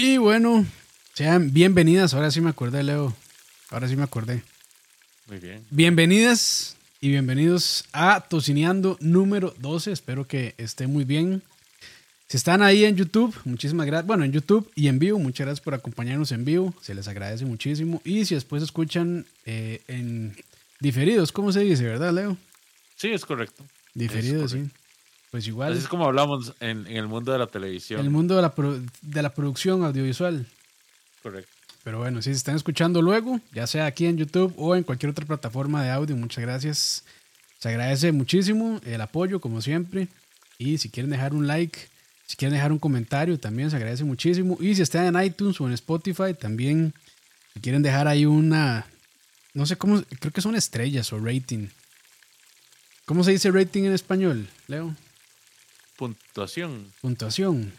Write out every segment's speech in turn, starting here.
Y bueno, sean bienvenidas. Ahora sí me acordé, Leo. Ahora sí me acordé. Muy bien. Bienvenidas y bienvenidos a Tocineando número 12. Espero que esté muy bien. Si están ahí en YouTube, muchísimas gracias. Bueno, en YouTube y en vivo, muchas gracias por acompañarnos en vivo. Se les agradece muchísimo. Y si después escuchan eh, en diferidos, ¿cómo se dice, verdad, Leo? Sí, es correcto. Diferidos, sí. Pues igual. Así es como hablamos en, en, el mundo de la televisión. En el mundo de la, de la producción audiovisual. Correcto. Pero bueno, si se están escuchando luego, ya sea aquí en YouTube o en cualquier otra plataforma de audio, muchas gracias. Se agradece muchísimo el apoyo, como siempre. Y si quieren dejar un like, si quieren dejar un comentario, también se agradece muchísimo. Y si están en iTunes o en Spotify, también, si quieren dejar ahí una, no sé cómo, creo que son estrellas o rating. ¿Cómo se dice rating en español, Leo? Puntuación. Puntuación.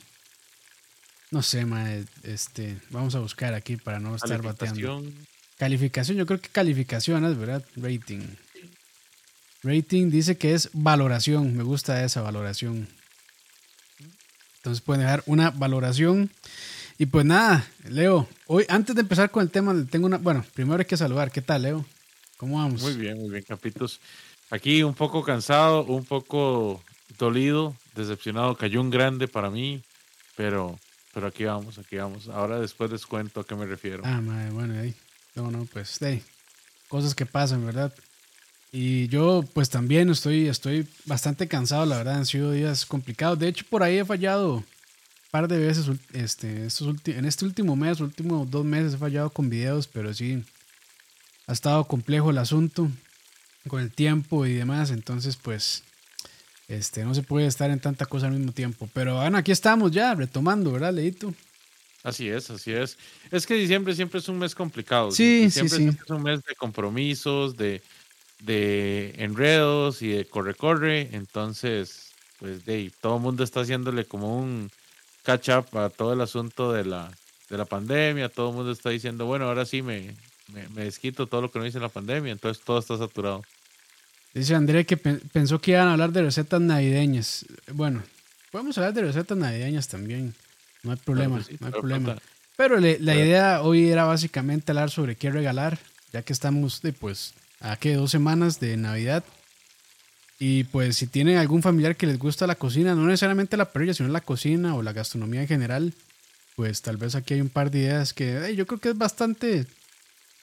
No sé, ma, este, vamos a buscar aquí para no estar bateando. Calificación, yo creo que calificación es, ¿verdad? Rating. Rating dice que es valoración, me gusta esa valoración. Entonces pueden dejar una valoración. Y pues nada, Leo, hoy antes de empezar con el tema, tengo una, bueno, primero hay que saludar, ¿qué tal, Leo? ¿Cómo vamos? Muy bien, muy bien, Capitos. Aquí un poco cansado, un poco dolido, decepcionado, cayó un grande para mí, pero pero aquí vamos, aquí vamos. Ahora después les cuento a qué me refiero. Ah, madre, bueno, ahí. No, no, pues, cosas que pasan, ¿verdad? Y yo, pues también estoy, estoy bastante cansado, la verdad. Han sido días complicados. De hecho, por ahí he fallado un par de veces este, estos en este último mes, últimos dos meses he fallado con videos, pero sí, ha estado complejo el asunto con el tiempo y demás. Entonces, pues, este, no se puede estar en tanta cosa al mismo tiempo. Pero bueno, aquí estamos ya, retomando, ¿verdad, Leito? Así es, así es. Es que diciembre siempre es un mes complicado. Sí, sí, sí. es un mes de compromisos, de, de enredos y de corre-corre. Entonces, pues de todo el mundo está haciéndole como un catch-up a todo el asunto de la, de la pandemia. Todo el mundo está diciendo, bueno, ahora sí me, me, me desquito todo lo que no hice en la pandemia. Entonces todo está saturado. Dice André que pensó que iban a hablar de recetas navideñas. Bueno, podemos hablar de recetas navideñas también. No hay problema, no hay problema. Pero la idea hoy era básicamente hablar sobre qué regalar, ya que estamos de pues a que dos semanas de Navidad. Y pues si tienen algún familiar que les gusta la cocina, no necesariamente la parrilla, sino la cocina o la gastronomía en general, pues tal vez aquí hay un par de ideas que yo creo que es bastante,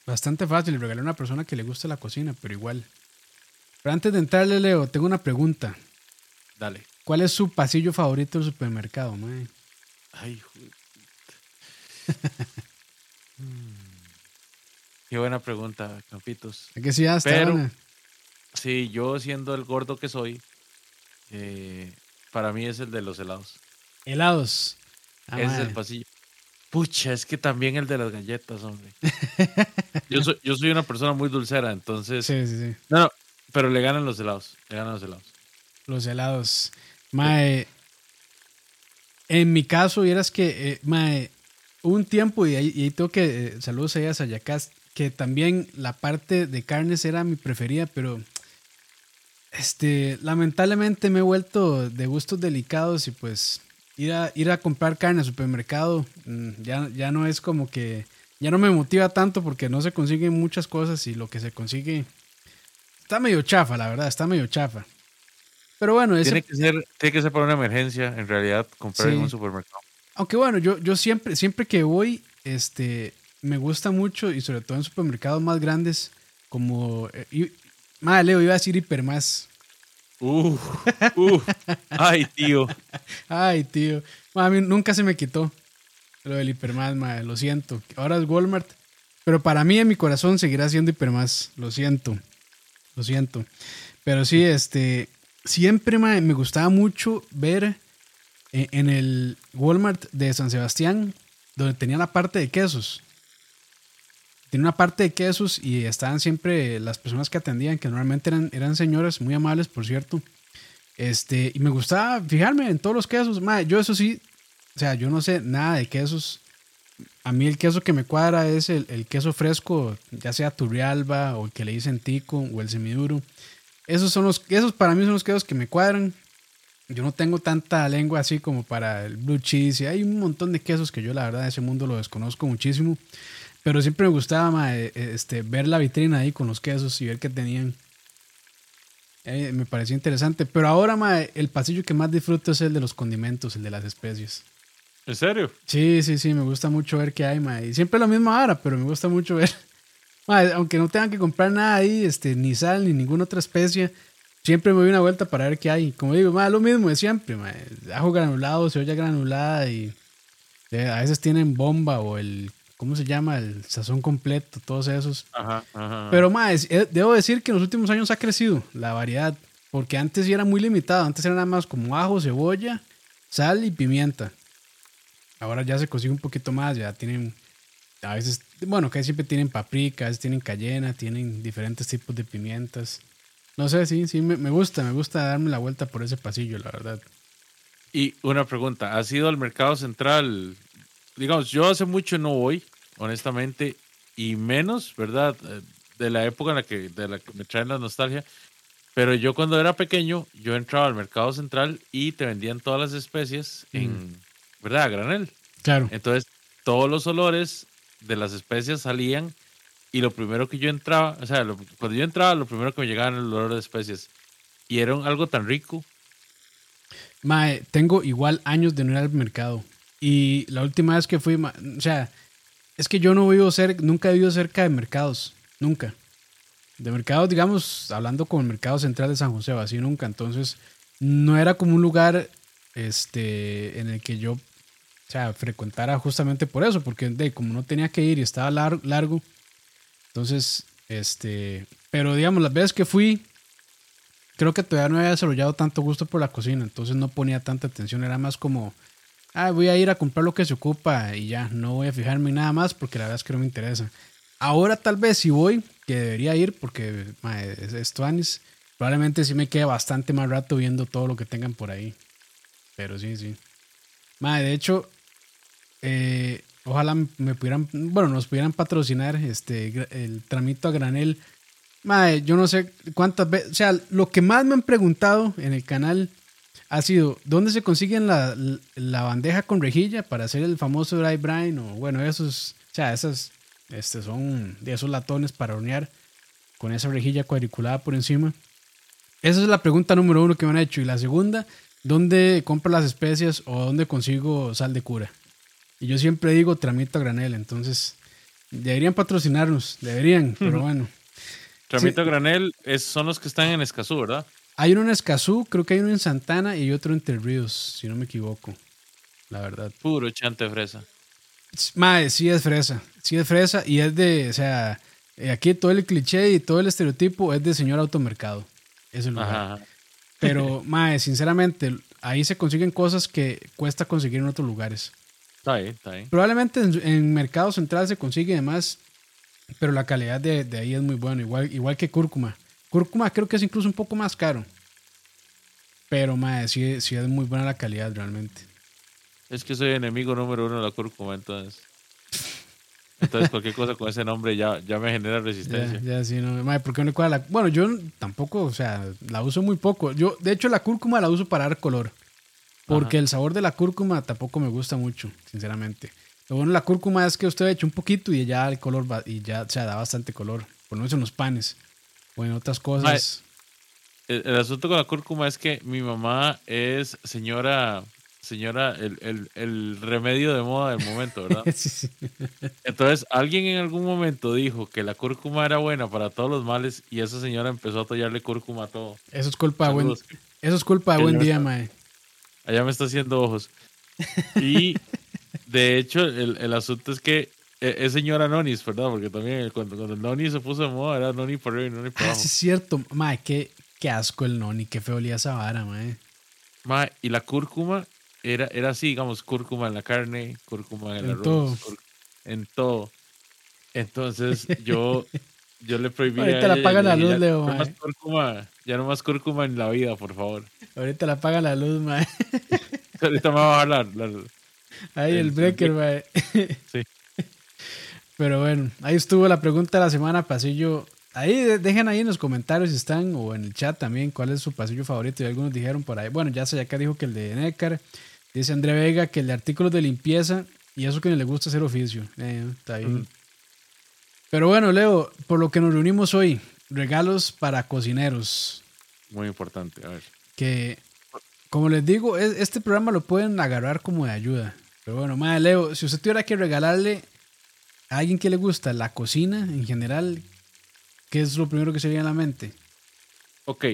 bastante fácil regalar a una persona que le guste la cocina, pero igual pero antes de entrarle, Leo, tengo una pregunta. Dale. ¿Cuál es su pasillo favorito del supermercado, mae? Ay, Qué buena pregunta, Campitos. ¿A que sí hasta Pero, sí, yo siendo el gordo que soy, eh, para mí es el de los helados. ¿Helados? Ah, es el pasillo. Pucha, es que también el de las galletas, hombre. yo, soy, yo soy una persona muy dulcera, entonces... Sí, sí, sí. No, no, pero le ganan los helados. Le ganan los helados. Los helados. Mae. En mi caso, vieras que, eh, un tiempo, y ahí, tengo que, eh, saludos a ellas que también la parte de carnes era mi preferida, pero este, lamentablemente me he vuelto de gustos delicados y pues ir a, ir a comprar carne al supermercado mm, ya, ya no es como que, ya no me motiva tanto porque no se consiguen muchas cosas y lo que se consigue Está medio chafa, la verdad, está medio chafa. Pero bueno, tiene, que ser, tiene que ser para una emergencia, en realidad, comprar en un supermercado. Aunque bueno, yo, yo siempre, siempre que voy, este, me gusta mucho, y sobre todo en supermercados más grandes, como... Eh, madre, Leo, iba a decir hipermás. Uh, uh, ay, tío. Ay, tío. a mí nunca se me quitó lo del hipermás, madre, lo siento. Ahora es Walmart. Pero para mí, en mi corazón, seguirá siendo hipermás. Lo siento. Lo siento. Pero sí, este, siempre me, gustaba mucho ver eh, en, el Walmart de San Sebastián, donde tenía la parte de quesos. Tiene una parte de quesos y estaban siempre las personas que atendían, que normalmente eran, eran señoras muy amables, por cierto. Este, y me gustaba fijarme en todos los quesos. yo eso sí, o sea, yo no sé nada de quesos. A mí el queso que me cuadra es el, queso fresco, ya sea Turrialba o el que le dicen tico o el semiduro. Esos son los, esos para mí son los quesos que me cuadran. yo no tengo tanta lengua así como para el blue cheese. Y hay un montón de quesos que yo, la verdad, ese mundo lo desconozco muchísimo. Pero siempre me gustaba ma, eh, este, ver la vitrina ahí con los quesos y ver qué tenían. Eh, me parecía interesante. Pero ahora, el pasillo que más disfruto es el de los condimentos, el de las especies. ¿En serio? Sí, sí, sí, me gusta mucho ver qué hay, ma. Y siempre lo mismo ahora, pero me gusta mucho ver. Ma, aunque no tengan que comprar nada ahí, este, ni sal, ni ninguna otra especie, siempre me doy una vuelta para ver qué hay. Como digo, ma, lo mismo de siempre, ma. Ajo granulado, cebolla granulada y eh, a veces tienen bomba o el, ¿cómo se llama? El sazón completo, todos esos. Ajá, ajá. Pero más, debo decir que en los últimos años ha crecido la variedad, porque antes sí era muy limitado, antes era nada más como ajo, cebolla, sal y pimienta. Ahora ya se consigue un poquito más, ya tienen, a veces, bueno, que siempre tienen paprika, a veces tienen cayena, tienen diferentes tipos de pimientas. No sé, sí, sí, me, me gusta, me gusta darme la vuelta por ese pasillo, la verdad. Y una pregunta, ¿has ido al mercado central? Digamos, yo hace mucho no voy, honestamente, y menos, ¿verdad? Eh, De la época en la que, de la que me traen la nostalgia. Pero yo cuando era pequeño, yo entraba al mercado central y te vendían todas las especies en, ¿verdad? A granel. Claro. Entonces, todos los olores de las especias salían y lo primero que yo entraba, o sea, lo- cuando yo entraba, lo primero que me llegaba era el olor de especies. Y era algo tan rico. Mae, tengo igual años de no ir al mercado. Y la última vez que fui, ma- o sea, es que yo no vivo cerca, nunca he vivido cerca de mercados, nunca. De mercados, digamos, hablando con el mercado central de San José, o así nunca. Entonces, no era como un lugar este, en el que yo, o sea, frecuentara justamente por eso, porque de, como no tenía que ir y estaba lar- largo. Entonces, este, pero digamos, las veces que fui, creo que todavía no había desarrollado tanto gusto por la cocina, entonces no ponía tanta atención, era más como, ah, voy a ir a comprar lo que se ocupa y ya, no voy a fijarme nada más porque la verdad es que no me interesa. Ahora tal vez si voy, que debería ir porque ma, es, es probablemente sí me quede bastante más rato viendo todo lo que tengan por ahí. Pero sí, sí. Ma, de hecho, eh, ojalá me pudieran, bueno, nos pudieran patrocinar este, el tramito a granel. Mae, yo no sé cuántas veces, o sea, lo que más me han preguntado en el canal ha sido, ¿dónde se consiguen la, la bandeja con rejilla para hacer el famoso dry brine? O bueno, esos, o sea, esas este, son de esos latones para hornear con esa rejilla cuadriculada por encima. Esa es la pregunta número uno que me han hecho. Y la segunda, ¿dónde compro las especias o dónde consigo sal de cura? Y yo siempre digo tramito a granel, entonces deberían patrocinarnos, deberían, pero bueno. Tramito Granel es, son los que están en Escazú, ¿verdad? Hay uno en Escazú, creo que hay uno en Santana y otro en Entre Ríos, si no me equivoco. La verdad. Puro chante fresa. Mae, sí es fresa. Sí es fresa y es de, o sea, eh, aquí todo el cliché y todo el estereotipo es de señor automercado. Ese lugar. Ajá, ajá. Pero, mae, sinceramente, ahí se consiguen cosas que cuesta conseguir en otros lugares. Está bien, está bien. Probablemente en, en Mercado Central se consigue demás, pero la calidad de, de ahí es muy buena, igual, igual que cúrcuma. Cúrcuma creo que es incluso un poco más caro. Pero, mae, sí, sí es muy buena la calidad realmente. Es que soy enemigo número uno de la cúrcuma, entonces. Entonces cualquier cosa con ese nombre ya, ya me genera resistencia. ya, sí, no. Mae, ¿por qué no la- Bueno, yo tampoco, o sea, la uso muy poco. Yo, de hecho, la cúrcuma la uso para dar color. Porque el sabor de la cúrcuma tampoco me gusta mucho, sinceramente. Lo bueno de la cúrcuma es que usted echa un poquito y ya el color va, y ya, o sea, da bastante color. Por lo menos en los panes. O en otras cosas. El, el asunto con la cúrcuma es que mi mamá es señora, señora, el, el, el remedio de moda del momento, ¿verdad? Sí, sí. Entonces, alguien en algún momento dijo que la cúrcuma era buena para todos los males y esa señora empezó a tallarle cúrcuma a todo. Eso es culpa de buen, eso es culpa de buen día, mae. Allá me está haciendo ojos. Y de hecho, el, el asunto es que e- es señora Nonis, ¿verdad? Porque también cuando, cuando el Noni se puso de moda era Noni por arriba y Noni por Ah, abajo. sí es cierto. Mae, qué, qué asco el noni, qué feo olía esa vara, mae. Ma, y la cúrcuma era, era así, digamos, cúrcuma en la carne, cúrcuma en el En arroz, todo. en todo. Entonces yo, yo le prohibí. Ahorita la le la luz, "Ya Leo, no más mae". cúrcuma, ya no más cúrcuma en la vida, por favor. Ahorita la apaga la luz, mae. Ahorita me va a bajar la, la- Ahí el, El- breaker, mae. Sí. Pero bueno, ahí estuvo la pregunta de la semana, pasillo ahí dejen ahí en los comentarios si están o en el chat también cuál es su pasillo favorito. Y algunos dijeron por ahí. Bueno, ya sé, acá dijo que el de Necar. Dice André Vega que el de artículos de limpieza y eso que no le gusta hacer oficio. Eh, está bien. Pero bueno, Leo, por lo que nos reunimos hoy, regalos para cocineros. Muy importante, a ver. Que, como les digo, este programa lo pueden agarrar como de ayuda. Pero bueno, madre Leo, si usted tuviera que regalarle a alguien que le gusta la cocina en general, ¿qué es lo primero que se viene a la mente? Ok,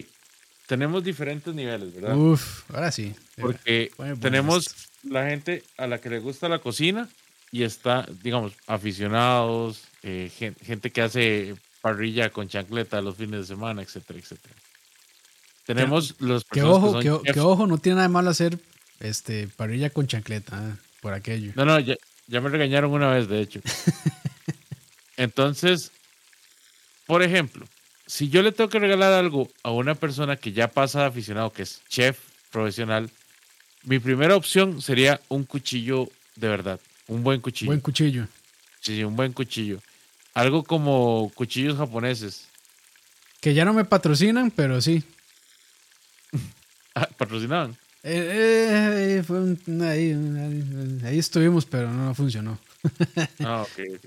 tenemos diferentes niveles, ¿verdad? Uf, ahora sí. Porque tenemos la gente a la que le gusta la cocina y está, digamos, aficionados, eh, gente, que hace parrilla con chancleta los fines de semana, etcétera, etcétera. Tenemos los que ojo, que, ojo, no tiene nada de malo hacer este parrilla con chancleta eh, por aquello. No, no, ya, ya me regañaron una vez, de hecho. Entonces, por ejemplo, si yo le tengo que regalar algo a una persona que ya pasa de aficionado, que es chef profesional, mi primera opción sería un cuchillo de verdad, un buen cuchillo. Buen cuchillo. Sí, un buen cuchillo. Algo como cuchillos japoneses. Que ya no me patrocinan, pero sí. Ah, ¿Patrocinaban? Eh, eh, fue ahí, ahí, estuvimos, pero no funcionó. ah, ok.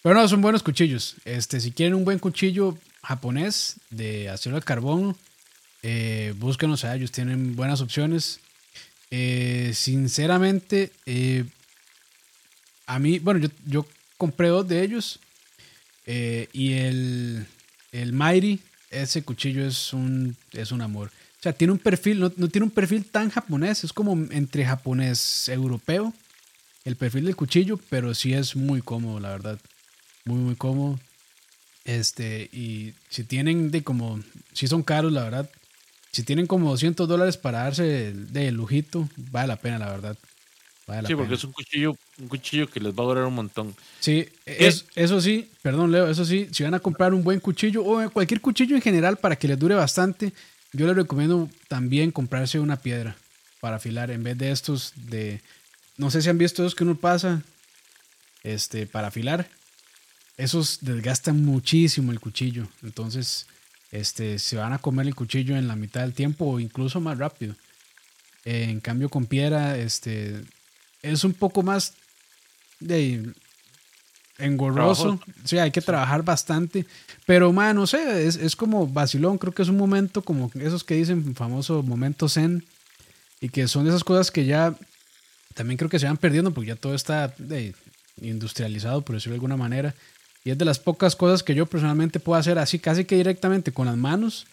Pero no, son buenos cuchillos. Este, si quieren un buen cuchillo japonés de acero de carbón, eh, búsquenos a ellos, tienen buenas opciones. Eh, sinceramente, eh, a mí, bueno, yo, yo, compré dos de ellos eh, y el, el Mighty, ese cuchillo es un, es un amor. O sea, tiene un perfil, no, tiene un perfil tan japonés, es como entre japonés europeo, el perfil del cuchillo, pero sí es muy cómodo, la verdad. Muy, muy cómodo. Este, y si tienen de como, si son caros, la verdad, si tienen como 200 dólares para darse de lujito, vale la pena, la verdad. Sí, porque es un cuchillo, un cuchillo que les va a durar un montón. Sí, es, eso sí, perdón Leo, eso sí, si van a comprar un buen cuchillo o cualquier cuchillo en general para que les dure bastante, yo les recomiendo también comprarse una piedra para afilar en vez de estos de, no sé si han visto esos que uno pasa, este, para afilar. Esos desgastan muchísimo el cuchillo, entonces este, se van a comer el cuchillo en la mitad del tiempo o incluso más rápido. en cambio con piedra, este, es un poco más de engorroso. Sí, hay que trabajar bastante. Pero, man, no sé, es, como vacilón. Creo que es un momento como esos que dicen famoso momento zen. Y que son esas cosas que ya también creo que se van perdiendo porque ya todo está industrializado, por decirlo de alguna manera. Y es de las pocas cosas que yo personalmente puedo hacer así, casi que directamente con las manos.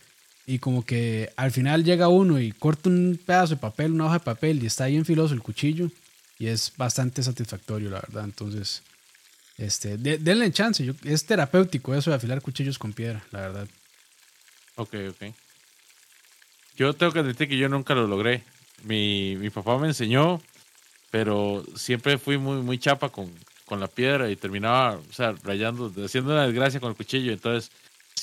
Y como que al final llega uno y corta un pedazo de papel, una hoja de papel, y está ahí enfiloso el cuchillo. Y es bastante satisfactorio, la verdad. Entonces, este, denle chance. Es terapéutico eso de afilar cuchillos con piedra, la verdad. Ok, ok. Yo tengo que decir que yo nunca lo logré. Mi, mi papá me enseñó, pero siempre fui muy, muy chapa con, con la piedra y terminaba, o sea, rayando, haciendo una desgracia con el cuchillo. Entonces,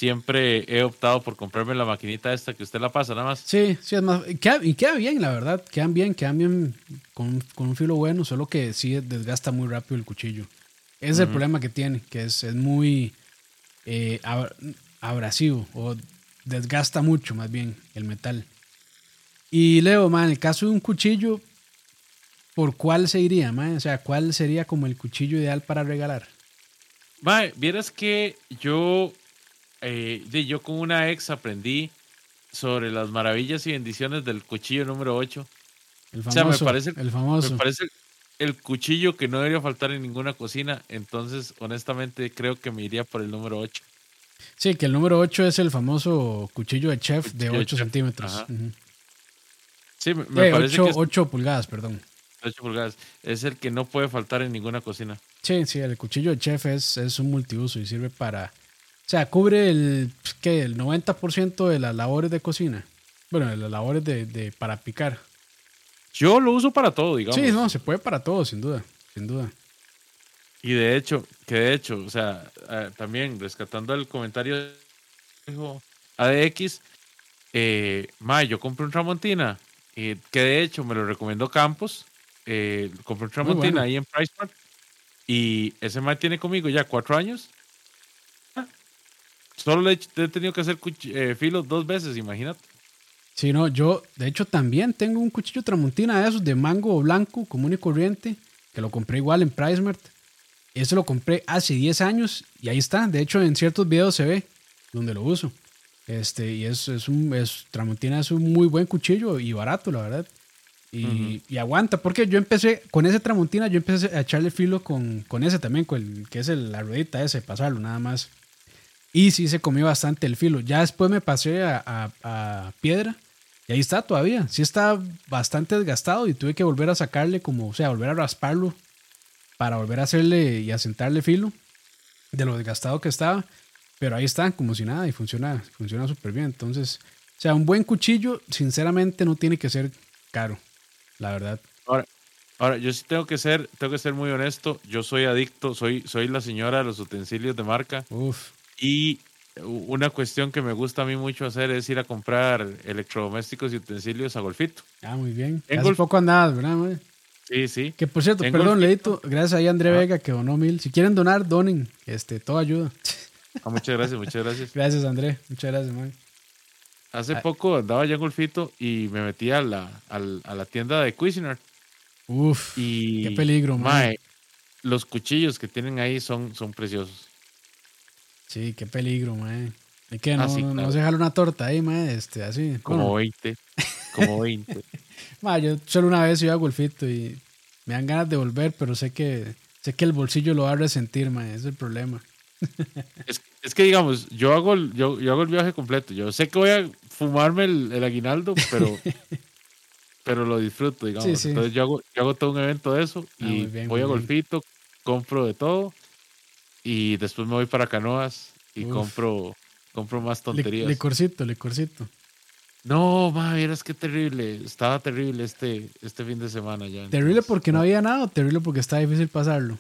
siempre he optado por comprarme la maquinita esta que usted la pasa, nada más. Sí, sí, es más. y queda bien, la verdad. Quedan bien, quedan bien con, un filo bueno, solo que sí desgasta muy rápido el cuchillo. Ese es el problema que tiene, que es, es muy eh, abrasivo o desgasta mucho más bien el metal. Y Leo, man, en el caso de un cuchillo, ¿por cuál se iría, mae? O sea, ¿cuál sería como el cuchillo ideal para regalar? Mae, vieras que yo, eh, yo con una ex aprendí sobre las maravillas y bendiciones del cuchillo número 8. El famoso. O sea, me parece, el famoso. Me parece el cuchillo que no debería faltar en ninguna cocina. Entonces, honestamente, creo que me iría por el número 8. Sí, que el número 8 es el famoso cuchillo de chef de 8 centímetros. Sí, me, parece 8, que 8 pulgadas, perdón. 8 pulgadas. Es el que no puede faltar en ninguna cocina. Sí, sí, el cuchillo de chef es, es un multiuso y sirve para. O sea, cubre el, ¿qué? el 90% de las labores de cocina. Bueno, de las labores de, de, para picar. Yo lo uso para todo, digamos. Sí, no, se puede para todo, sin duda. Sin duda. Y de hecho, que de hecho, o sea, eh, también rescatando el comentario dijo ADX, eh, ma, yo compré un Tramontina, y que de hecho me lo recomendó Campos, eh, compré un Tramontina ahí en Pricemark y ese mal tiene conmigo ya cuatro años. Solo le he tenido que hacer eh, filo dos veces, imagínate. Sí, no, yo de hecho también tengo un cuchillo tramontina de esos de mango blanco común y corriente, que lo compré igual en PriceMart. Ese lo compré hace 10 años y ahí está. De hecho, en ciertos videos se ve donde lo uso. Este, y es, es un, es, Tramontina es un muy buen cuchillo y barato, la verdad. Y, y, aguanta, porque yo empecé, con ese Tramontina, yo empecé a echarle filo con, con ese también, con el, que es el, la ruedita ese, pasarlo nada más. Y sí se comió bastante el filo. Ya después me pasé a, a, a piedra y ahí está todavía. Sí está bastante desgastado y tuve que volver a sacarle como, o sea, volver a rasparlo para volver a hacerle y asentarle filo de lo desgastado que estaba. Pero ahí está, como si nada, y funciona funciona súper bien. Entonces, o sea, un buen cuchillo, sinceramente, no tiene que ser caro, la verdad. Ahora, ahora yo sí tengo que ser, tengo que ser muy honesto. Yo soy adicto, soy, soy la señora de los utensilios de marca. Uf. Y una cuestión que me gusta a mí mucho hacer es ir a comprar electrodomésticos y utensilios a Golfito. Ah, muy bien. Hace poco andabas, ¿verdad? Sí, sí. Que por cierto, perdón, Leito, gracias a André Vega que donó mil. Si quieren donar, donen. Este, todo ayuda. Ah, muchas gracias, muchas gracias. gracias, André. Muchas gracias, man. Hace ah. poco andaba ya en Golfito y me metí a la, a, la tienda de Cuisinart. Uf, y, qué peligro, man. los cuchillos que tienen ahí son, son preciosos. Sí, qué peligro, man. ¿Y qué? ¿No, no, se jala una torta ahí, man? Este, así. Como 20. Como 20. yo solo una vez iba a Golfito y me dan ganas de volver, pero sé que, sé que el bolsillo lo va a resentir, man. Ese es el problema. Es, que, digamos, yo hago, el, yo, yo hago el viaje completo. Yo sé que voy a fumarme el, aguinaldo, pero, pero lo disfruto, digamos. Entonces yo hago, yo hago todo un evento de eso ah, y voy a Golfito, compro de todo y después me voy para Canoas y compro compro más tonterías. licorcito, licorcito. No, ma, es que terrible. Estaba terrible este, este fin de semana ya. ¿Terrible porque no había nada o terrible porque estaba difícil pasarlo?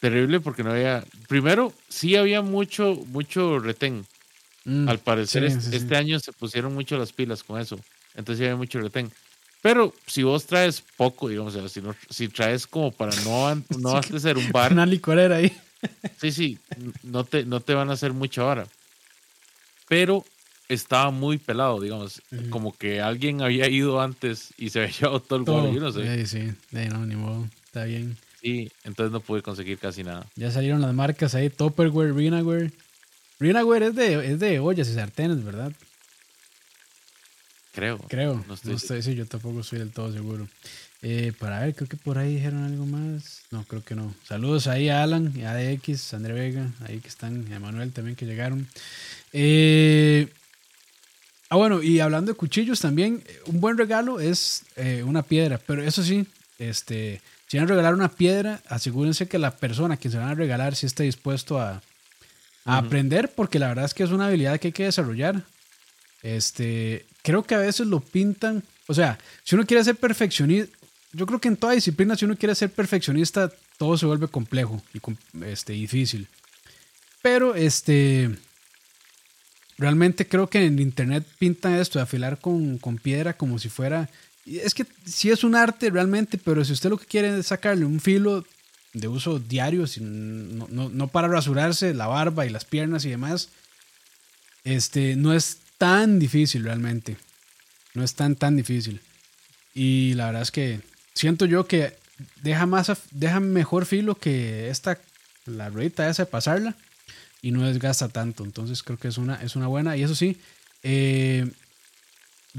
Terrible porque no había. Primero, sí había mucho, mucho retén. Mm, Al parecer, este, año se pusieron mucho las pilas con eso. Entonces sí había mucho retén. Pero si vos traes poco, digamos, si, no, si traes como para no, no sí, ser un bar. Una licorera ahí. Sí, sí, no te, no te van a hacer mucha hora. Pero estaba muy pelado, digamos. Como que alguien había ido antes y se había llevado todo el todo. yo no sé. Sí, sí, no, ni modo. Está bien. Sí, entonces no pude conseguir casi nada. Ya salieron las marcas ahí, Topperware, Rinaware. Rinaware es de, es de ollas y sartenes, ¿verdad? Creo. Creo. No estoy, sí, yo tampoco soy del todo seguro. Eh, para ver, creo que por ahí dijeron algo más. No, creo que no. Saludos ahí a Alan, a ADX, André Vega, ahí que están, y a Manuel también que llegaron. Eh, Ah, bueno, y hablando de cuchillos también, un buen regalo es eh, una piedra, pero eso sí, este, si van a regalar una piedra, asegúrense que la persona que se van a regalar sí esté dispuesto a, aprender, porque la verdad es que es una habilidad que hay que desarrollar. Este, creo que a veces lo pintan, o sea, si uno quiere ser perfeccionista, yo creo que en toda disciplina, si uno quiere ser perfeccionista, todo se vuelve complejo y este, difícil. Pero, este, Realmente creo que en internet pintan esto de afilar con, piedra como si fuera... Es que sí es un arte realmente, pero si usted lo que quiere es sacarle un filo de uso diario, no, no, para rasurarse la barba y las piernas y demás, este, no es tan difícil realmente. No es tan, tan difícil. Y la verdad es que siento yo que deja, más, deja mejor filo que esta, la ruedita esa de pasarla y no desgasta tanto. Entonces creo que es una, es una buena. Y eso sí, eh,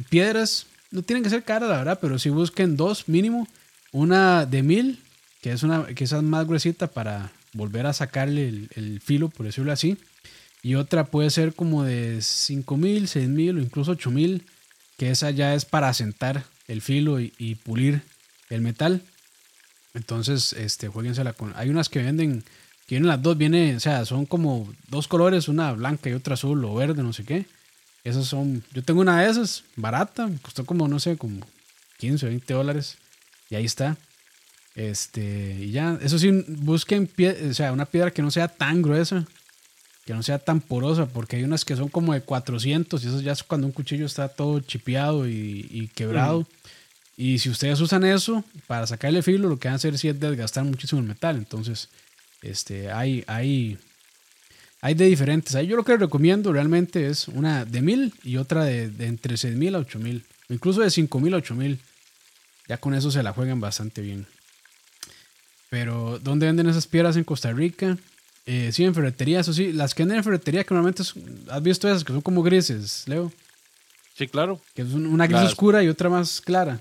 piedras no tienen que ser caras, la verdad, pero si busquen dos mínimo. Una de mil, que es una que es más gruesita para volver a sacarle el, filo, por decirlo así. Y otra puede ser como de cinco mil, seis mil o incluso ocho mil, que esa ya es para asentar el filo y, pulir el metal. Entonces, este, jueguensela con. Hay unas que venden tienen las dos, viene, o sea, son como dos colores, una blanca y otra azul o verde, no sé qué. Esas son, yo tengo una de esas, barata, costó como, no sé, como 15 o 20 dólares. Y ahí está. Este, y ya, eso sí, busquen, pie, o sea, una piedra que no sea tan gruesa, que no sea tan porosa, porque hay unas que son como de 400 y eso ya es cuando un cuchillo está todo chipeado y, quebrado. Y si ustedes usan eso para sacarle filo, lo que van a hacer sí es desgastar muchísimo el metal. Entonces, este, hay, hay, Hay de diferentes. Ahí yo lo que recomiendo realmente es una de mil y otra de, de entre seis mil a ocho mil. Incluso de cinco mil a ocho mil. Ya con eso se la juegan bastante bien. Pero, ¿dónde venden esas piedras en Costa Rica? Eh, sí, en ferretería, eso sí. Las que venden en ferretería, que normalmente has visto esas que son como grises, Leo. Sí, claro. Que es una gris oscura y otra más clara.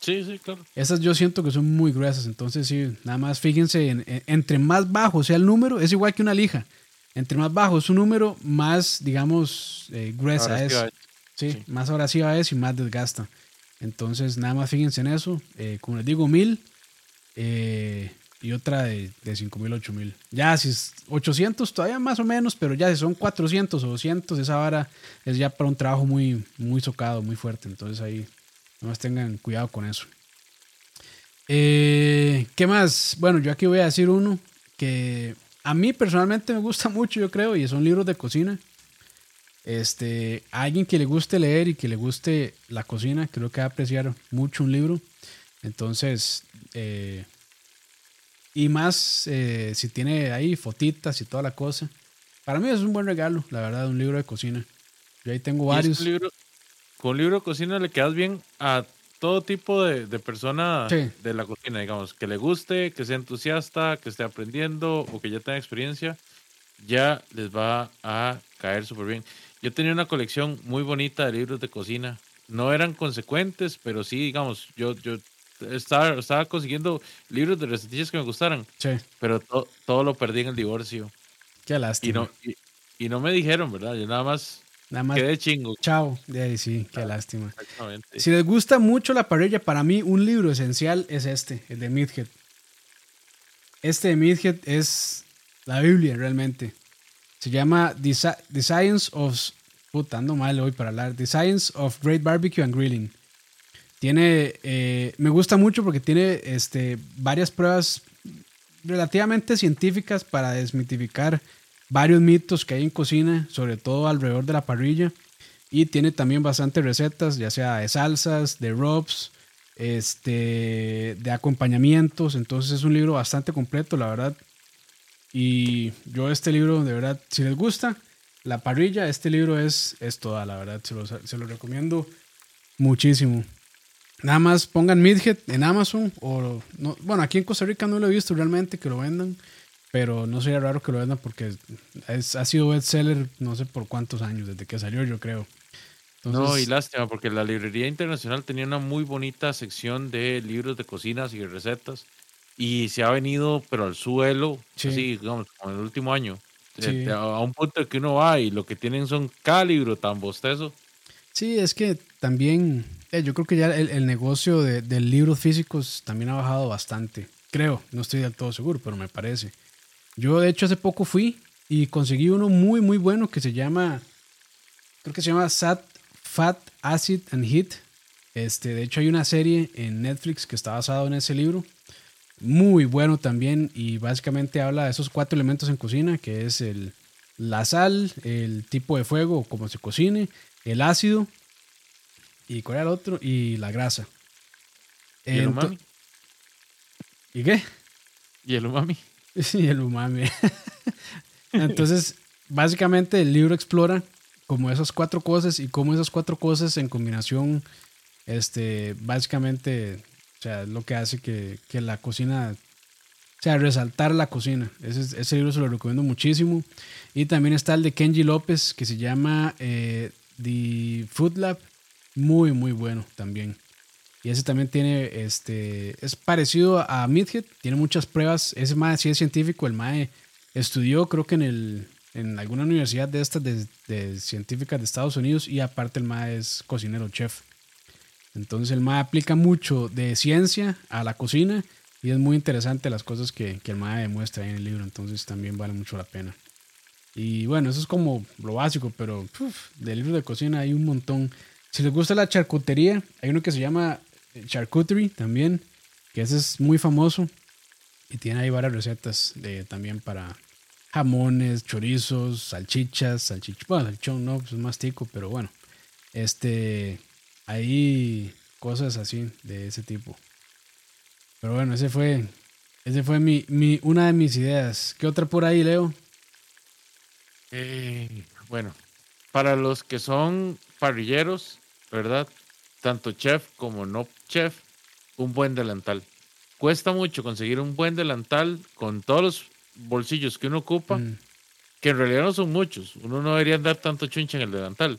Sí, sí, claro. Esas yo siento que son muy gruesas. Entonces, sí, nada más fíjense, en, entre más bajo sea el número, es igual que una lija. Entre más bajo es un número, más, digamos, eh, gruesa es. Sí, más abrasiva es y más desgasta. Entonces, nada más fíjense en eso. Eh, como les digo, mil. Eh, y otra de, de 5000, 8000. Ya si es 800 todavía más o menos, pero ya si son 400 o 200, esa vara es ya para un trabajo muy, muy socado, muy fuerte. Entonces ahí nomás tengan cuidado con eso. Eh, ¿Qué más? Bueno, yo aquí voy a decir uno que a mí personalmente me gusta mucho, yo creo, y son libros de cocina. Este, alguien que le guste leer y que le guste la cocina, creo que va a apreciar mucho un libro. Entonces, eh, y más eh, si tiene ahí fotitas y toda la cosa. Para mí es un buen regalo, la verdad, un libro de cocina. Yo ahí tengo varios. Libro, con un libro de cocina le quedas bien a todo tipo de, de persona de la cocina, digamos, que le guste, que sea entusiasta, que esté aprendiendo o que ya tenga experiencia, ya les va a caer súper bien. Yo tenía una colección muy bonita de libros de cocina. No eran consecuentes, pero sí, digamos, yo, yo estaba, estaba consiguiendo libros de recetillas que me gustaran. Sí. Pero todo lo perdí en el divorcio. Qué lástima. Y no, y, no me dijeron, ¿verdad? Yo nada más Nada más. Quedé chingo. Chao. Sí, qué lástima. Si les gusta mucho la parrilla, para mí un libro esencial es este, el de Midhead. Este de Midhead es la Biblia realmente. Se llama The, Science of. Puta, ando mal hoy para hablar. The Science of Great Barbecue and Grilling. Tiene, eh, me gusta mucho porque tiene este, varias pruebas relativamente científicas para desmitificar varios mitos que hay en cocina, sobre todo alrededor de la parrilla. Y tiene también bastantes recetas, ya sea de salsas, de rubs, este, de acompañamientos. Entonces es un libro bastante completo, la verdad. Y yo este libro, de verdad, si les gusta la parrilla, este libro es, es toda, la verdad. Se se lo recomiendo muchísimo. Nada más pongan Midhead en Amazon o no, bueno, aquí en Costa Rica no lo he visto realmente que lo vendan, pero no sería raro que lo vendan porque es, ha sido bestseller no sé por cuántos años, desde que salió yo creo. no, y lástima, porque la librería internacional tenía una muy bonita sección de libros de cocinas y recetas y se ha venido, pero al suelo, sí. así, digamos, como en el último año. Eh, a un punto que uno va y lo que tienen son cada libro tan bostezo. Sí, es que también eh, yo creo que ya el, negocio de, de, libros físicos también ha bajado bastante. Creo, no estoy del todo seguro, pero me parece. Yo, de hecho, hace poco fui y conseguí uno muy, muy bueno que se llama, creo que se llama Sat, Fat, Acid and Heat. Este, de hecho, hay una serie en Netflix que está basado en ese libro. Muy bueno también y básicamente habla de esos cuatro elementos en cocina, que es el, la sal, el tipo de fuego, cómo se cocine, el ácido ¿Y cuál era el otro? Y la grasa. ¿Y el umami? ¿Y qué? ¿Y el umami? Sí, el umami. Entonces, básicamente el libro explora como esas cuatro cosas y cómo esas cuatro cosas en combinación, este, básicamente, o sea, lo que hace que, que la cocina, o sea, resaltar la cocina. Ese, ese, libro se lo recomiendo muchísimo. Y también está el de Kenji López que se llama eh, The Food Lab muy, muy bueno también. Y ese también tiene, este, es parecido a Midhead, tiene muchas pruebas. Ese MAE sí es científico, el MAE estudió creo que en, el, en alguna universidad de estas de, de científicas de Estados Unidos y aparte el MAE es cocinero, chef. Entonces el MAE aplica mucho de ciencia a la cocina y es muy interesante las cosas que, que el MAE demuestra en el libro, entonces también vale mucho la pena. Y bueno, eso es como lo básico, pero del libro de cocina hay un montón. Si les gusta la charcutería, hay uno que se llama eh, Charcuterie también, que ese es muy famoso y tiene ahí varias recetas también para jamones, chorizos, salchichas, salchichón, bueno, salchichón no, pues es más tico, pero bueno, este, hay cosas así de ese tipo. Pero bueno, ese fue, ese fue mi, mi, una de mis ideas. ¿Qué otra por ahí, Leo? Eh, bueno, para los que son parrilleros, ¿verdad? Tanto chef como no chef, un buen delantal. Cuesta mucho conseguir un buen delantal con todos los bolsillos que uno ocupa, Mm. que en realidad no son muchos. Uno no debería dar tanto chunche en el delantal.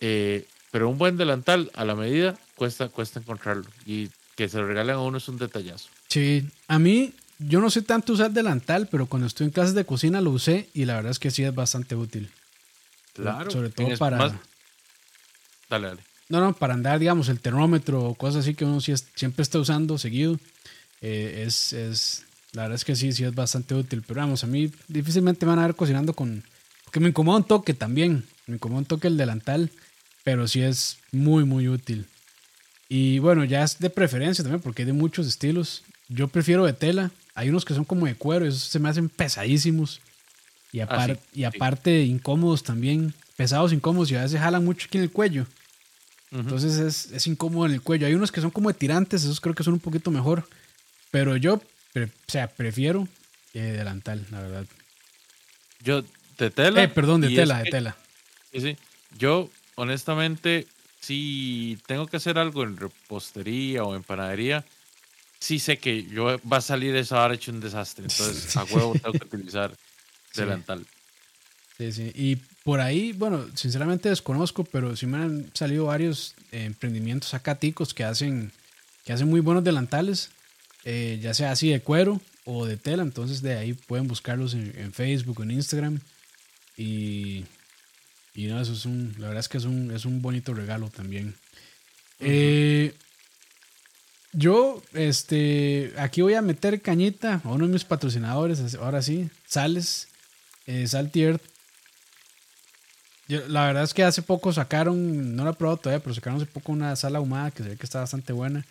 Eh, pero un buen delantal a la medida cuesta, cuesta encontrarlo. Y que se lo regalen a uno es un detallazo. Sí, a mí, yo no sé tanto usar delantal, pero cuando estoy en clases de cocina lo usé y la verdad es que sí es bastante útil. Sobre todo para... más- Dale, dale. No, no, para andar, digamos, el termómetro o cosas así que uno sí es- siempre está usando seguido. eh, es, es, la verdad es que sí, sí es bastante útil. Pero vamos, a mí difícilmente me van a ver cocinando con... Porque me incomoda un toque también. Me incomoda un toque el delantal. Pero sí es muy, muy útil. Y bueno, ya es de preferencia también porque hay de muchos estilos. Yo prefiero de tela. Hay unos que son como de cuero. Esos se me hacen pesadísimos. Y, Ah, apar- sí, y aparte incómodos también. Pesados, incómodos. Y a veces jalan mucho aquí en el cuello. Entonces es, es incómodo en el cuello. Hay unos que son como de tirantes, esos creo que son un poquito mejor. Pero yo, pre- o sea, prefiero eh, delantal, la verdad. Yo, de tela. Eh, perdón, de tela, de que- tela. Sí, sí. Yo, honestamente, si tengo que hacer algo en repostería o en panadería, sí sé que yo va a salir eso ahora hecho un desastre. Entonces, a huevo tengo que utilizar delantal. Sí, sí. Y por ahí, bueno, sinceramente desconozco, pero sí me han salido varios eh, emprendimientos acá ticos que hacen, que hacen muy buenos delantales, eh, ya sea así de cuero o de tela. Entonces de ahí pueden buscarlos en, en Facebook, en Instagram. Y, y no, eso es un, la verdad es que es un, es un bonito regalo también. Eh, yo, este, aquí voy a meter cañita a uno de mis patrocinadores, ahora sí, Sales, eh, Salty Earth. La verdad es que hace poco sacaron, no la he probado todavía, pero sacaron hace poco una sal ahumada que se ve que está bastante buena.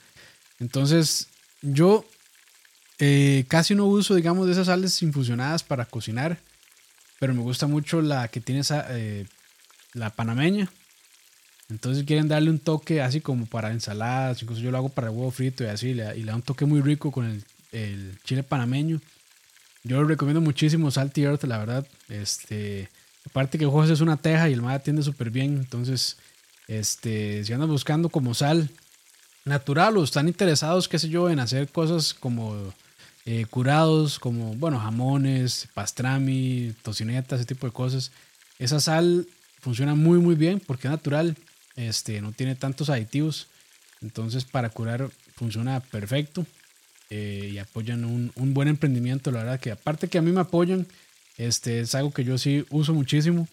Entonces, yo eh, casi no uso, digamos, de esas sales infusionadas para cocinar, pero me gusta mucho la que tiene esa, eh, la panameña. Entonces quieren darle un toque así como para ensaladas, incluso yo lo hago para huevo frito y así, y le da un toque muy rico con el, chile panameño. Yo recomiendo muchísimo Salty Earth, la verdad. Este, aparte que José es una teja y el mar atiende súper bien. Entonces, este, si andan buscando como sal natural o están interesados, qué sé yo, en hacer cosas como eh, curados, como, bueno, jamones, pastrami, tocineta, ese tipo de cosas. Esa sal funciona muy, muy bien porque es natural, este, no tiene tantos aditivos. Entonces, para curar funciona perfecto eh, y apoyan un, un buen emprendimiento. La verdad que, aparte que a mí me apoyan, este, es algo que yo sí uso muchísimo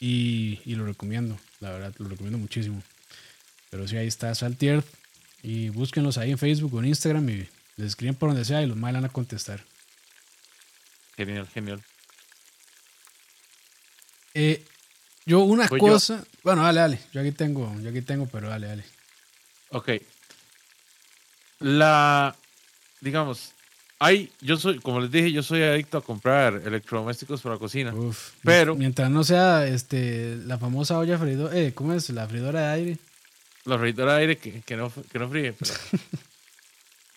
y, y lo recomiendo. La verdad, lo recomiendo muchísimo. Pero sí, ahí está Saltier y búsquenlos ahí en Facebook o en Instagram y les escriben por donde sea y los más van a contestar. Genial, genial. Eh, yo una Voy yo. cosa, bueno, dale, dale, yo aquí tengo, yo aquí tengo, pero dale, dale. Ok. La, digamos, hay, yo soy, como les dije, yo soy adicto a comprar electrodomésticos para la cocina. Uf, Pero- mientras no sea este la famosa olla freidora, eh, ¿cómo es? La freidora de aire. La freidora de aire que, que no, que no fríe. pero-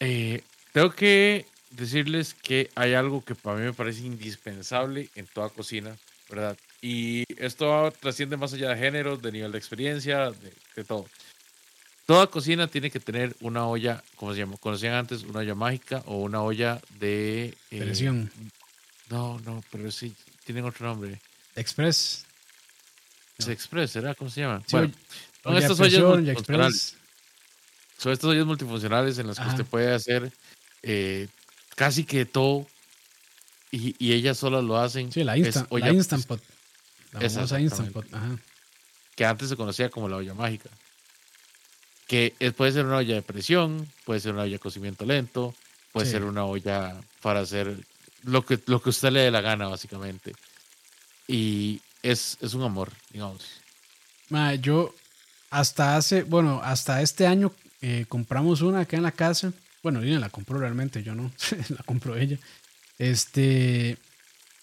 Eh, tengo que decirles que hay algo que para mí me parece indispensable en toda cocina, ¿verdad? Y esto trasciende más allá de géneros, de nivel de experiencia, de, de todo. Toda cocina tiene que tener una olla, como se llama, conocían antes, una olla mágica o una olla de... eh, Presión. no, no, pero sí, tienen otro nombre. Express. Es Express, ¿será? ¿Cómo se llama? Sí, bueno, son estas ollas multifuncionales. Son estas ollas multifuncionales en las que Ajá. usted puede hacer eh, casi que todo y, y ellas solas lo hacen. Sí, la olla, la Instant Pot. La famosa Instant Pot. Ajá. que antes se conocía como la olla mágica. Que es- puede ser una olla de presión, puede ser una olla de cocimiento lento, puede Sí. ser una olla para hacer lo que, lo que usted le dé la gana, básicamente. Y es, es un amor, digamos. Ma, yo hasta hace, bueno, hasta este año eh, compramos una acá en la casa. Bueno, Lina la compró realmente, yo no, la compró ella. Este,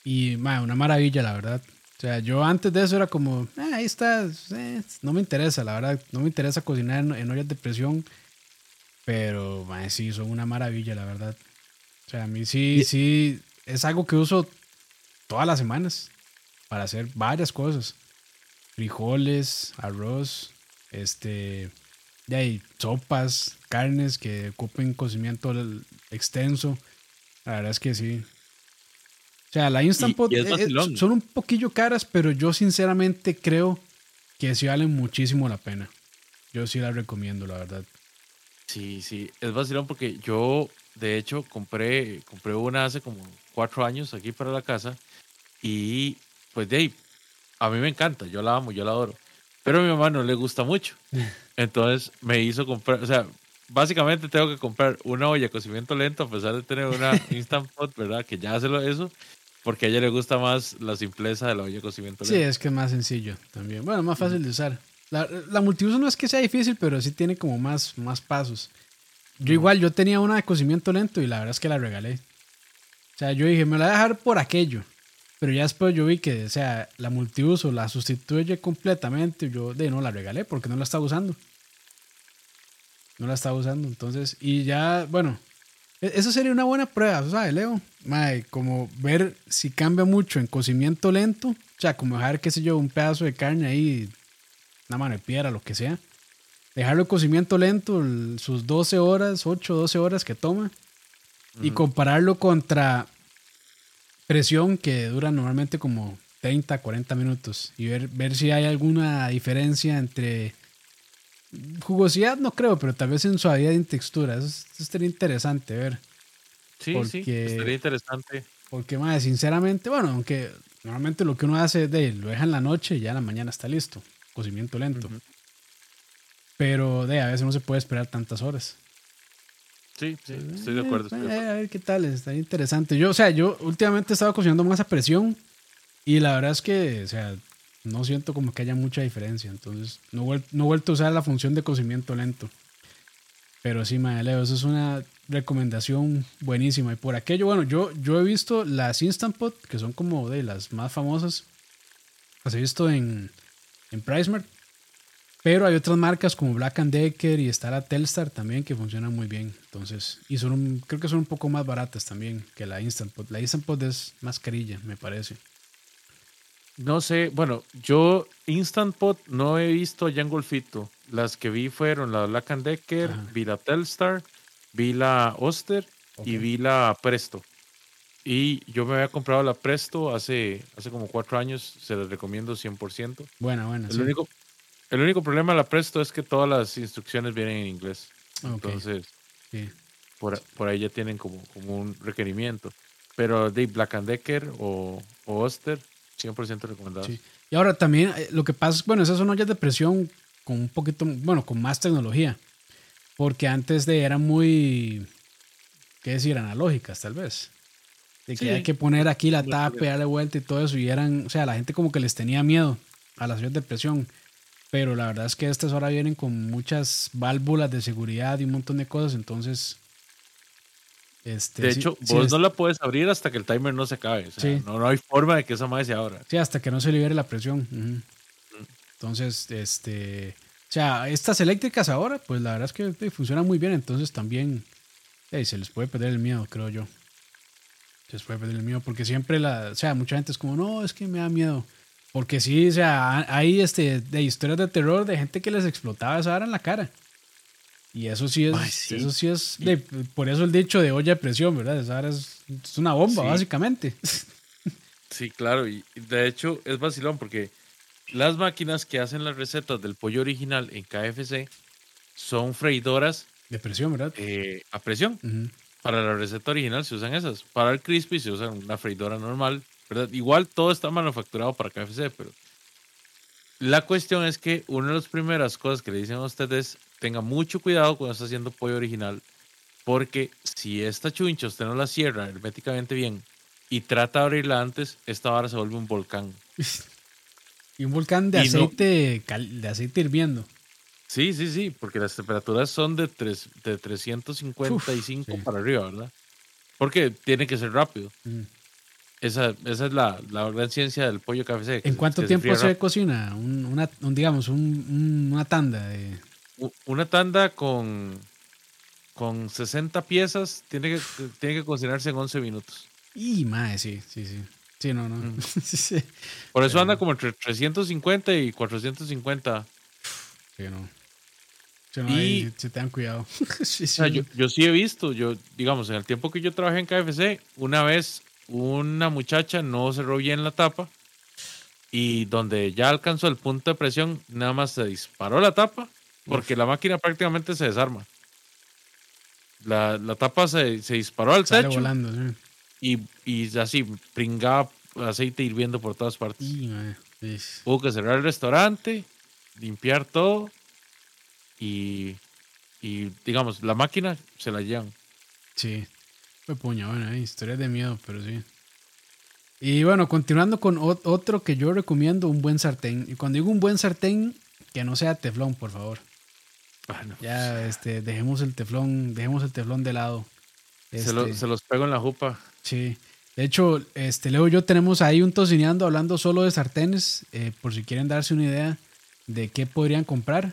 y ma, una maravilla, la verdad. O sea, yo antes de eso era como, "Ah, ahí está, eh, no me interesa, la verdad, no me interesa cocinar en, en ollas de presión. Pero, ma, sí, son una maravilla, la verdad. O sea, a mí sí, sí, es algo que uso todas las semanas. para hacer varias cosas. Frijoles, arroz, este, de ahí, sopas, carnes que ocupen cocimiento extenso. La verdad es que sí. O sea, la Instant Pot eh, son un poquillo caras, pero yo sinceramente creo que sí valen muchísimo la pena. Yo sí la recomiendo, la verdad. Sí, sí, es vacilón porque yo, de hecho, compré, compré una hace como cuatro años aquí para la casa y pues de ahí, a mí me encanta, yo la amo, yo la adoro, pero a mi mamá no le gusta mucho. Entonces me hizo comprar, o sea, básicamente tengo que comprar una olla de cocimiento lento a pesar de tener una Instant Pot, ¿verdad? Que ya hace eso, porque a ella le gusta más la simpleza de la olla de cocimiento lento. Sí, es que es más sencillo también. Bueno, más fácil de usar. La, la, multiuso no es que sea difícil, pero sí tiene como más, más pasos. Yo igual, yo tenía una de cocimiento lento y la verdad es que la regalé. O sea, yo dije, me la voy a dejar por aquello. Pero ya después yo vi que, o sea, la multiuso la sustituye completamente. Yo de no la regalé porque no la estaba usando. No la estaba usando. Entonces, y ya, bueno, eso sería una buena prueba, ¿sabes, Leo? Como ver si cambia mucho en cocimiento lento. O sea, como dejar, qué sé yo, un pedazo de carne ahí una mano de piedra, lo que sea. Dejarlo en cocimiento lento, sus 12 horas, 8, 12 horas que toma. Y compararlo contra presión que dura normalmente como 30, 40 minutos. Y ver, ver si hay alguna diferencia entre jugosidad, no creo, pero tal vez en suavidad y en textura. Eso, estaría interesante ver. Sí, sí, estaría interesante. Porque, más sinceramente, bueno, aunque normalmente lo que uno hace es de lo deja en la noche y ya en la mañana está listo cocimiento lento. Pero de a veces no se puede esperar tantas horas. Sí, sí, estoy de acuerdo. a ver qué tal, está interesante. Yo, o sea, yo últimamente he estado cocinando más a presión y la verdad es que, o sea, no siento como que haya mucha diferencia. Entonces, no, no he vuelto a usar la función de cocimiento lento. Pero sí, Leo, eso es una recomendación buenísima. Y por aquello, bueno, yo, yo he visto las Instant Pot, que son como de las más famosas. Las he visto en, en PriceMart. Pero hay otras marcas como Black Decker y está la Telstar también que funcionan muy bien. Entonces, y son creo que son un poco más baratas también que la Instant Pot. La Instant Pot es más carilla, me parece. No sé, bueno, yo Instant Pot no he visto ya en Golfito. Las que vi fueron la Black Decker, vi la Telstar, vi la Oster y vi la Presto. Y yo me había comprado la Presto hace, hace como cuatro años, se les recomiendo 100%. Bueno, bueno. El, único, el único problema de la Presto es que todas las instrucciones vienen en inglés. Entonces, por, por, ahí ya tienen como, como un requerimiento. Pero de Black and Decker o, o Oster, 100% recomendado. Y ahora también eh, lo que pasa es, bueno, esas son ollas de presión con un poquito, bueno, con más tecnología. Porque antes de eran muy, ¿qué decir? Analógicas, tal vez. De que hay que poner aquí la tapa, darle vuelta y todo eso. Y eran, o sea, la gente como que les tenía miedo a las ollas de presión. Pero la verdad es que estas ahora vienen con muchas válvulas de seguridad y un montón de cosas. Entonces. Este, de hecho, vos no la puedes abrir hasta que el timer no se acabe. O sea, no, no, hay forma de que esa madre se abra. Sí, hasta que no se libere la presión. Entonces, este. O sea, estas eléctricas ahora, pues la verdad es que funcionan muy bien. Entonces también se les puede perder el miedo, creo yo. Se fue el mío, porque siempre la, o sea, mucha gente es como, no, es que me da miedo. Porque sí, o sea, hay este, de historias de terror de gente que les explotaba esa vara en la cara. Y eso sí es, eso sí es, por eso el dicho de olla de presión, ¿verdad? Esa vara es, una bomba, básicamente. Sí, claro, y de hecho es vacilón porque las máquinas que hacen las recetas del pollo original en KFC son freidoras. De presión, ¿verdad? Eh, a presión. Para la receta original se usan esas. Para el crispy se usa una freidora normal, ¿verdad? Igual todo está manufacturado para KFC, pero la cuestión es que una de las primeras cosas que le dicen a ustedes es tenga mucho cuidado cuando está haciendo pollo original, porque si esta chuncha usted no la cierra herméticamente bien y trata de abrirla antes, esta vara se vuelve un volcán. y un volcán de aceite, de aceite hirviendo. Sí, sí, sí, porque las temperaturas son de, tres, de 355 para arriba, ¿verdad? Porque tiene que ser rápido. Mm. Esa, esa, es la, la, gran ciencia del pollo café. ¿En cuánto tiempo se, cocina? Un, una, digamos, un, una tanda de... Una tanda con, con 60 piezas tiene que, tiene que cocinarse en 11 minutos. Y más, sí, sí, sí. Sí, no, no. Mm. sí. Por eso Pero- anda como entre 350 y 450. Sí, no. Sí, no, Y- ahí sí tengan cuidado. sí, O sea, yo, yo sí he visto, yo, digamos, en el tiempo que yo trabajé en KFC, una vez una muchacha no cerró bien la tapa y donde ya alcanzó el punto de presión, nada más se disparó la tapa porque la máquina prácticamente se desarma. La, la tapa se, se disparó al Sale techo volando, sí. y, y así pringaba aceite hirviendo por todas partes. Y. Hubo que cerrar el restaurante, limpiar todo y, y digamos, la máquina se la llevan. Sí. Fue puña, bueno, historias de miedo, pero sí. Y bueno, continuando con ot- otro que yo recomiendo, un buen sartén. Y cuando digo un buen sartén, que no sea teflón, por favor. Bueno, Ya, este, dejemos el teflón, dejemos el teflón de lado. se, lo- Este, se los pego en la jupa. Sí. De hecho, este, Leo y yo tenemos ahí un tocineando hablando solo de sartenes, eh, por si quieren darse una idea de qué podrían comprar.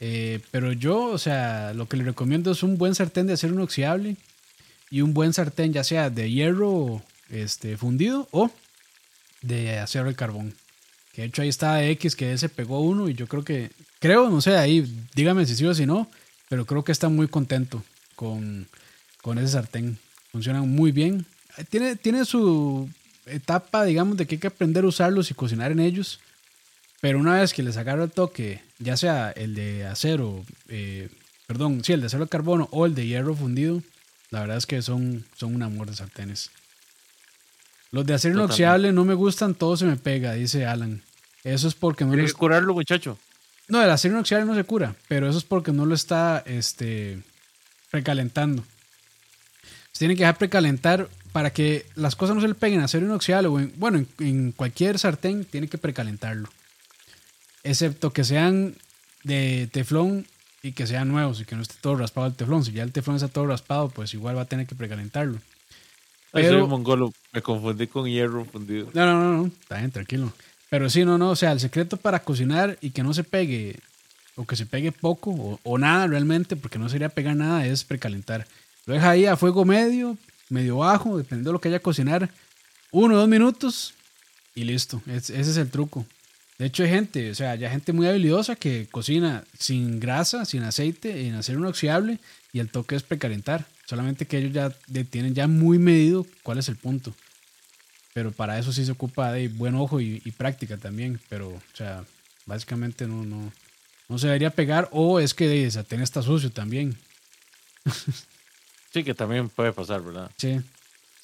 Eh, pero yo, o sea, lo que les recomiendo es un buen sartén de acero inoxidable y un buen sartén ya sea de hierro este, fundido o de acero de carbón. Que de hecho ahí está X que se pegó uno y yo creo que, creo, no sé, ahí dígame si sí o si no, pero creo que está muy contento con, con ese sartén. Funcionan muy bien. Tiene, tiene su etapa, digamos, de que hay que aprender a usarlos y cocinar en ellos. Pero una vez que les agarra el toque, ya sea el de acero, eh, perdón, sí, el de acero de carbono o el de hierro fundido, la verdad es que son, son un amor de sartenes. Los de acero Totalmente. inoxidable no me gustan, todo se me pega, dice Alan. Eso es porque no Tiene los que curarlo, muchacho. no, el acero inoxidable no se cura, pero eso es porque no lo está este, precalentando. Se tiene que dejar precalentar para que las cosas no se le peguen a acero inoxidable. O en- bueno, en, en cualquier sartén tiene que precalentarlo. Excepto que sean de teflón y que sean nuevos y que no esté todo raspado el teflón. Si ya el teflón está todo raspado, pues igual va a tener que precalentarlo. Soy Pero- un mongolo. Me confundí con hierro fundido. No, no, no, no, está bien, tranquilo. Pero sí, no, no, o sea, el secreto para cocinar y que no se pegue, o que se pegue poco, o, o nada realmente, porque no sería pegar nada, es precalentar. Lo deja ahí a fuego medio, medio bajo, dependiendo de lo que haya que cocinar, uno o dos minutos y listo. Es- ese es el truco. De hecho, hay gente, o sea, ya gente muy habilidosa que cocina sin grasa, sin aceite, en acero inoxidable, y el toque es precalentar. Solamente que ellos ya de- tienen ya muy medido cuál es el punto. Pero para eso sí se ocupa de buen ojo y, y práctica también. Pero, o sea, básicamente no, no, no se debería pegar. O es que el sartén está sucio también. Sí, que también puede pasar, ¿verdad? Sí.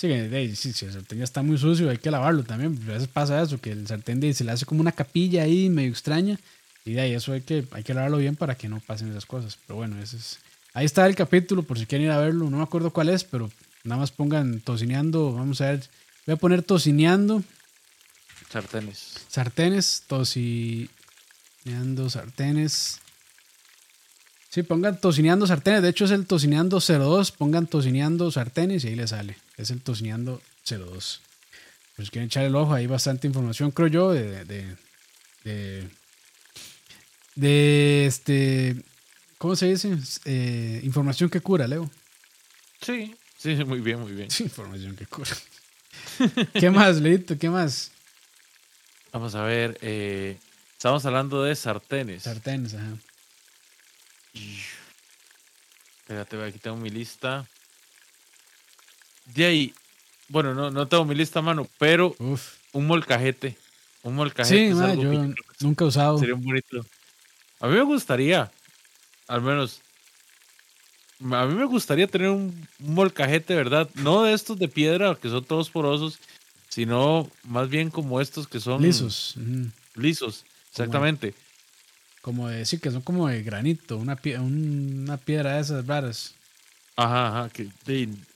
Sí, que, de, sí, si el sartén ya está muy sucio, hay que lavarlo también. A veces pasa eso, que el sartén de, se le hace como una capilla ahí medio extraña. Y de ahí eso hay que, hay que lavarlo bien para que no pasen esas cosas. Pero bueno, ese es. Ahí está el capítulo, por si quieren ir a verlo. No me acuerdo cuál es, pero nada más pongan tocineando. Vamos a ver. Voy a poner tocineando. Sartenes. Sartenes, tocineando sartenes. Sí, pongan tocineando sartenes. De hecho, es el tocineando 02. Pongan tocineando sartenes y ahí les sale. Es el tocineando 02. Pues quieren echar el ojo, hay bastante información, creo yo, de. de, de, de este. ¿Cómo se dice? Eh, información que cura, Leo. Sí, sí, muy bien, muy bien. Sí, información que cura. ¿Qué más, Leito? ¿Qué más? Vamos a ver. eh, estamos hablando de sartenes. Sartenes, ajá. Espérate, aquí tengo mi lista. De ahí, bueno, no, no tengo mi lista a mano, pero Uf. un molcajete. Un molcajete. Sí, es algo yo que que nunca he usado. sería un bonito. A mí me gustaría, al menos. A mí me gustaría tener un, un molcajete, ¿verdad? No de estos de piedra, que son todos porosos, sino más bien como estos que son Lisos. Lisos, exactamente. Como de, sí, que son como de granito, una, pie- un- una piedra de esas raras. Ajá, ajá. Que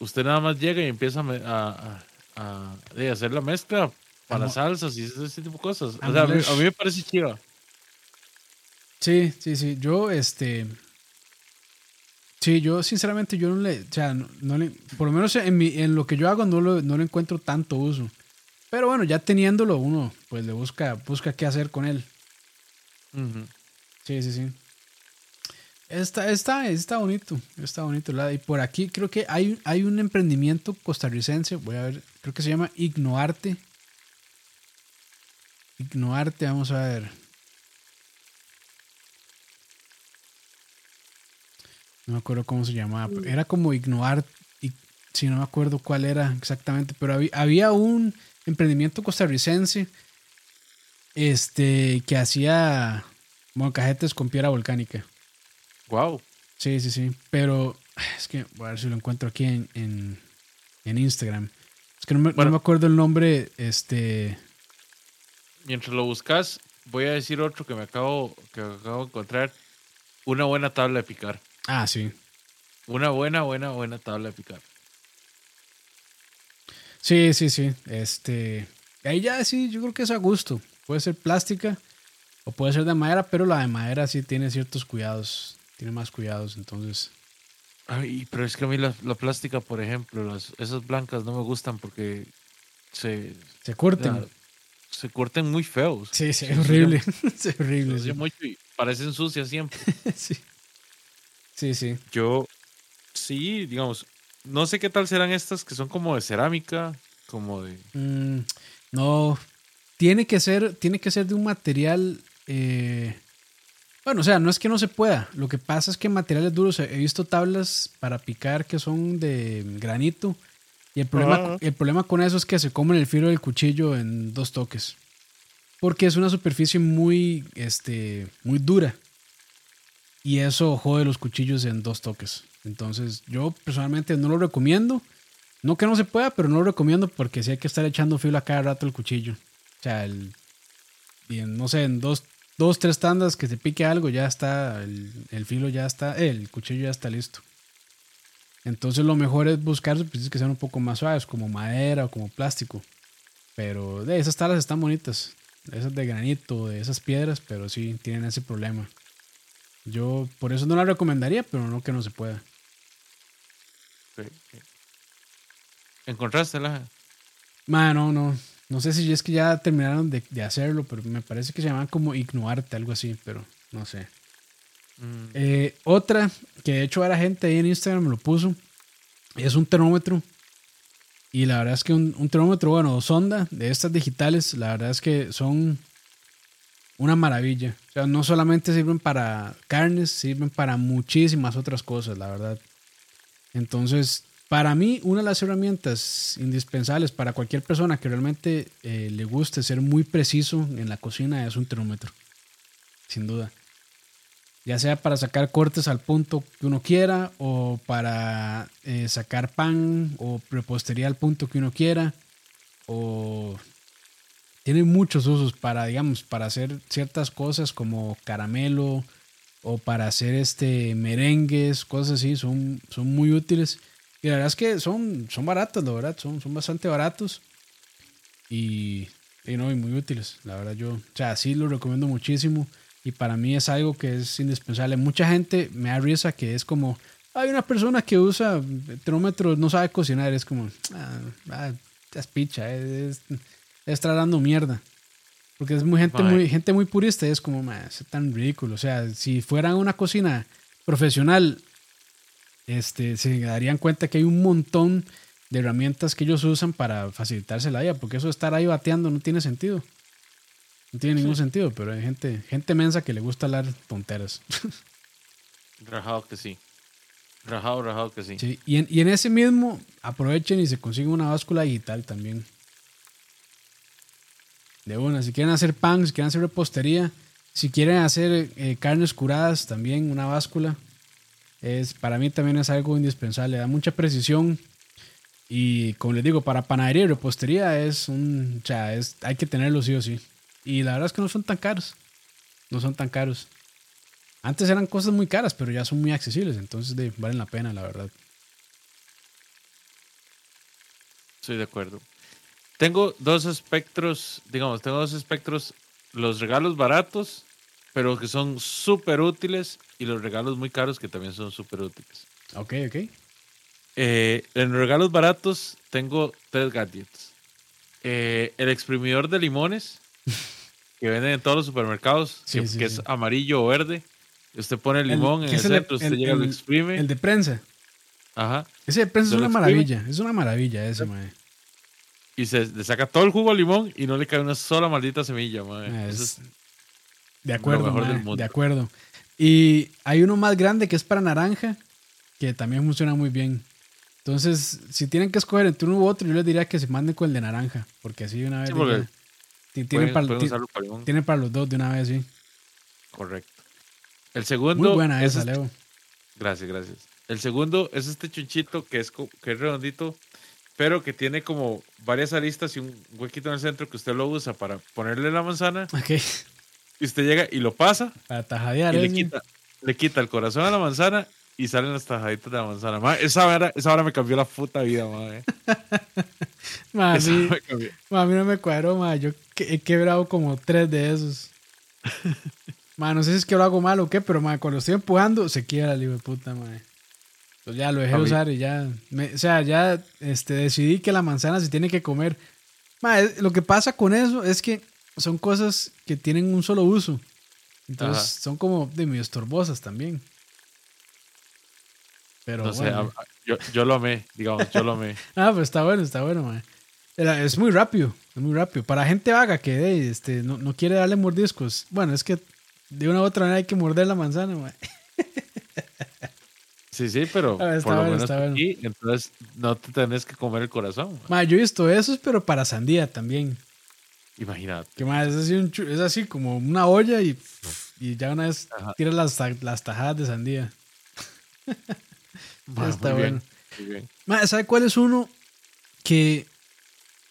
usted nada más llega y empieza a, a- a- hacer la mezcla para Amo- salsas y ese, tipo de cosas. O sea, a mí, leer. a mí me parece chiva. Sí, sí, sí. Yo, este. Sí, yo sinceramente yo no le. O sea, no, no le. Por lo menos en, mi, en lo que yo hago no, lo, no le encuentro tanto uso. Pero bueno, ya teniéndolo uno, pues le busca, busca qué hacer con él. Ujú. Sí, sí, sí. Está, está, está bonito, está bonito. Y por aquí creo que hay, hay un emprendimiento costarricense, voy a ver, creo que se llama Ignoarte. Ignoarte, vamos a ver. No me acuerdo cómo se llamaba. Era como Ignoar. Y, si no me acuerdo cuál era exactamente. Pero había, había un emprendimiento costarricense este, que hacía cajetes con piedra volcánica. Wow. Sí, sí, sí. Pero es que voy a ver si lo encuentro aquí en, en, Instagram. Es que no me, no me, acuerdo el nombre. Este. Mientras lo buscas, voy a decir otro que me acabo, que acabo de encontrar. Una buena tabla de picar. Ah, sí. Una buena, buena, buena tabla de picar. Sí, sí, sí. Este. Ahí ya sí, yo creo que es a gusto. Puede ser plástica o puede ser de madera, pero la de madera sí tiene ciertos cuidados. Tiene más cuidados, entonces. Ay, pero es que a mí la, plástica, por ejemplo, las, esas blancas no me gustan porque se. Se corten. se corten muy feos. Sí, sí, es horrible. es horrible. Sí. parecen sucias siempre. sí. Sí, sí. Yo, sí, digamos, no sé qué tal serán estas que son como de cerámica, como de... Mm, no, tiene que ser, tiene que ser de un material... Eh, bueno, o sea, no es que no se pueda. Lo que pasa es que materiales duros, he visto tablas para picar que son de granito. Y el problema, ah. el problema con eso es que se comen el filo del cuchillo en dos toques. Porque es una superficie muy, este, muy dura. Y eso jode los cuchillos en dos toques. Entonces, yo personalmente no lo recomiendo. No que no se pueda, pero no lo recomiendo porque si hay que estar echando filo a cada rato el cuchillo. O sea, el, no sé, en dos, dos, tres tandas que se pique algo, ya está, el, filo ya está, el cuchillo ya está listo. Entonces lo mejor es buscar superficies que sean un poco más suaves, como madera o como plástico. Pero de esas talas están bonitas. Esas de granito, de esas piedras, pero sí tienen ese problema. Yo por eso no la recomendaría, pero no que no se pueda. ¿Encontraste la? no, no. No sé si es que ya terminaron de, hacerlo, pero me parece que se llama como Ignoarte, algo así, pero no sé. Mm. Eh, otra que de hecho era gente ahí en Instagram me lo puso. Es un termómetro. Y la verdad es que un, un termómetro, bueno, sonda de estas digitales, la verdad es que son una maravilla. O sea, no solamente sirven para carnes, sirven para muchísimas otras cosas, la verdad. Entonces, para mí, una de las herramientas indispensables para cualquier persona que realmente eh, le guste ser muy preciso en la cocina es un termómetro. Sin duda. Ya sea para sacar cortes al punto que uno quiera, o para eh, sacar pan o repostería al punto que uno quiera, o tiene muchos usos para, digamos, para hacer ciertas cosas como caramelo o para hacer este merengues, cosas así, son, son muy útiles. Y la verdad es que son, son baratos, la verdad, son, son bastante baratos y, y, no, y muy útiles. La verdad, yo, o sea, sí lo recomiendo muchísimo y para mí es algo que es indispensable. Mucha gente me da risa que es como, hay una persona que usa termómetros, no sabe cocinar, es como, ah, ah es picha, es estar dando mierda. Porque es muy gente, muy, gente muy purista es como, es tan ridículo. O sea, si fuera una cocina profesional, este, se darían cuenta que hay un montón de herramientas que ellos usan para facilitarse la vida, porque eso de estar ahí bateando no tiene sentido. No tiene ningún sentido, pero hay gente, gente mensa que le gusta hablar tonteras. Rajado que sí. Rajado, rajado que sí. sí. Y, en, y en ese mismo aprovechen y se consiguen una báscula digital también. De una, si quieren hacer pan, si quieren hacer repostería, si quieren hacer eh, carnes curadas, también una báscula. Es, para mí también es algo indispensable, da mucha precisión. Y como les digo, para panadería y repostería es un. O es, hay que tenerlo sí o sí. Y la verdad es que no son tan caros. No son tan caros. Antes eran cosas muy caras, pero ya son muy accesibles. Entonces valen la pena, la verdad. Estoy de acuerdo. Tengo dos espectros, digamos, tengo dos espectros, los regalos baratos, pero que son súper útiles, y los regalos muy caros que también son súper útiles. Ok, ok. Eh, en los regalos baratos tengo tres gadgets. Eh, el exprimidor de limones, que venden en todos los supermercados, que, es amarillo o verde. Usted pone el limón en el centro, usted llega y lo exprime. El de prensa. Ajá. Ese de prensa es una maravilla, es una maravilla ese, mae. y se le saca todo el jugo al limón y no le cae una sola maldita semilla, mae. Ah, Eso es- es- De acuerdo, mejor del mae, mundo. de acuerdo. Y hay uno más grande que es para naranja, que también funciona muy bien. Entonces, si tienen que escoger entre uno u otro, yo les diría que se manden con el de naranja, porque así de una vez Sí, tienen, pueden- para, pueden para limón. tienen para los dos de una vez, sí. Correcto. El segundo. Muy buena es esa, este- Leo. Gracias, gracias. El segundo es este chunchito que es, que es redondito, pero que tiene como varias aristas y un huequito en el centro que usted lo usa para ponerle la manzana. Ok, Y usted llega y lo pasa para tajadear. y le quita, le quita el corazón a la manzana y salen las tajaditas de la manzana. Ma, esa, vara, esa vara me cambió la puta vida, madre. Ma, cambió. ma, a mí no me cuadró, ma. Yo que- he quebrado como tres de esos. Ma, no sé si es que lo hago mal o qué, pero ma, cuando estoy empujando, se quiebra el hijo de puta, ma. Pues ya lo dejé A de mí- usar y ya. me- o sea, ya este, decidí que la manzana se tiene que comer. Ma, lo que pasa con eso es que son cosas que tienen un solo uso. Entonces Ajá. son como de medio estorbosas también. Pero No bueno. yo, yo lo amé, digamos, yo lo amé. Ah, pero está bueno, está bueno, man. Es muy rápido, es muy rápido. Para gente vaga que este, no, no quiere darle mordiscos. Bueno, es que de una u otra manera hay que morder la manzana, man. Sí, sí, pero Ah, está por lo bueno, menos está bueno. aquí, entonces no te tenés que comer el corazón. ma. Ma, yo he visto esos, pero para sandía también. Imagínate. Que más es así, un chu- es así como una olla y, y ya una vez tiras las, las tajadas de sandía. Ma, está muy bien, bueno. muy bien. Ma, ¿Sabe cuál es uno que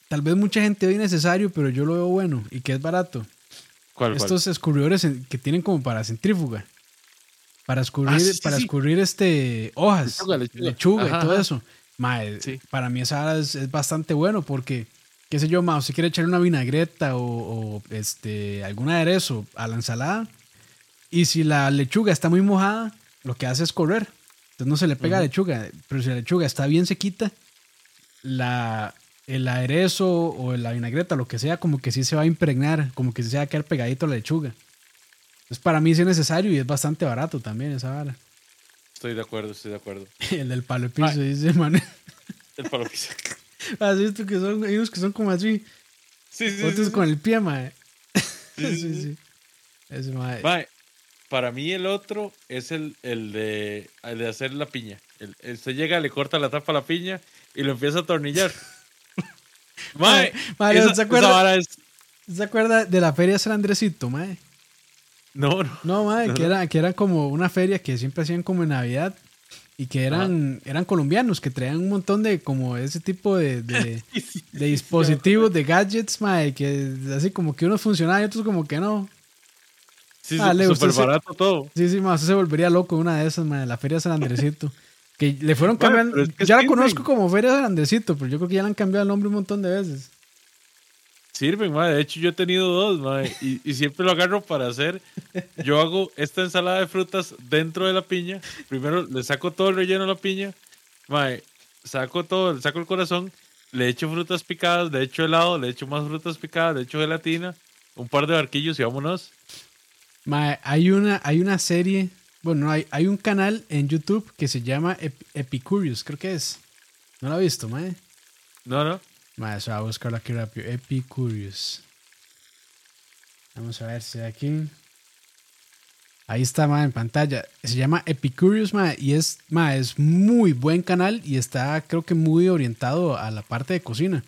tal vez mucha gente ve innecesario, pero yo lo veo bueno y que es barato? ¿Cuál, cuál? estos escurridores en- que tienen como para centrífuga. Para escurrir, Ah, sí, para sí. escurrir este hojas, Lechuga, lechuga, lechuga. y todo eso. Mae, Sí. para mí esa es, es bastante bueno porque, qué sé yo, ma, usted quiere echar una vinagreta o, o, este, algún aderezo a la ensalada y si la lechuga está muy mojada, lo que hace es correr. Entonces no se le pega a la lechuga, pero si la lechuga está bien sequita, la, el aderezo o la vinagreta, lo que sea, como que sí se va a impregnar, como que sí se va a quedar pegadito a la lechuga. Entonces para mí sí es necesario y es bastante barato también esa vara. Estoy de acuerdo, estoy de acuerdo. El del palo de piso, Ay. dice Manuel. El palo pizza. Has visto que son, hay unos que son como así, Sí, sí, otros sí. con el pie, mae. Sí, Sí, sí. Ese mae. Mae, para mí el otro es el, el, de, el de hacer la piña. El, el- usted llega, le corta la tapa a la piña y lo empieza a atornillar. Mae, Mae, esa, ¿se acuerda? es... ¿Se acuerda de la feria San Andresito, mae? No, no. No, mae, que no. era, que era como una feria que siempre hacían como en Navidad y que eran, eran colombianos, que traían un montón de como ese tipo de, de, Sí, sí, de dispositivos, de gadgets, mae, que así como que unos funcionaban y otros como que no. Sí, Ah, usted se- barato todo. Sí, sí, mae, usted se volvería loco una de esas, mae, la feria San Andresito. Que le fueron cambiando, pero es que ya la conozco como Feria San Andresito, pero yo creo que ya le han cambiado el nombre un montón de veces. Sirven, mae. De hecho, yo he tenido dos, mae. Y, y siempre lo agarro para hacer. Yo hago esta ensalada de frutas dentro de la piña. Primero le saco todo el relleno a la piña. Mae, saco todo, saco el corazón. Le echo frutas picadas, le echo helado, le echo más frutas picadas, le echo gelatina, un par de barquillos y vámonos. Mae, hay una, hay una serie, bueno, hay, hay un canal en YouTube que se llama Ep- Epicurious, creo que es. ¿No lo ha visto, mae? No, no. Mae, se va a buscarlo aquí rápido. Epicurious. Vamos a ver si hay aquí. Ahí está, mae, en pantalla. Se llama Epicurious, mae, y es, mae, es muy buen canal y está, creo que muy orientado a la parte de cocina.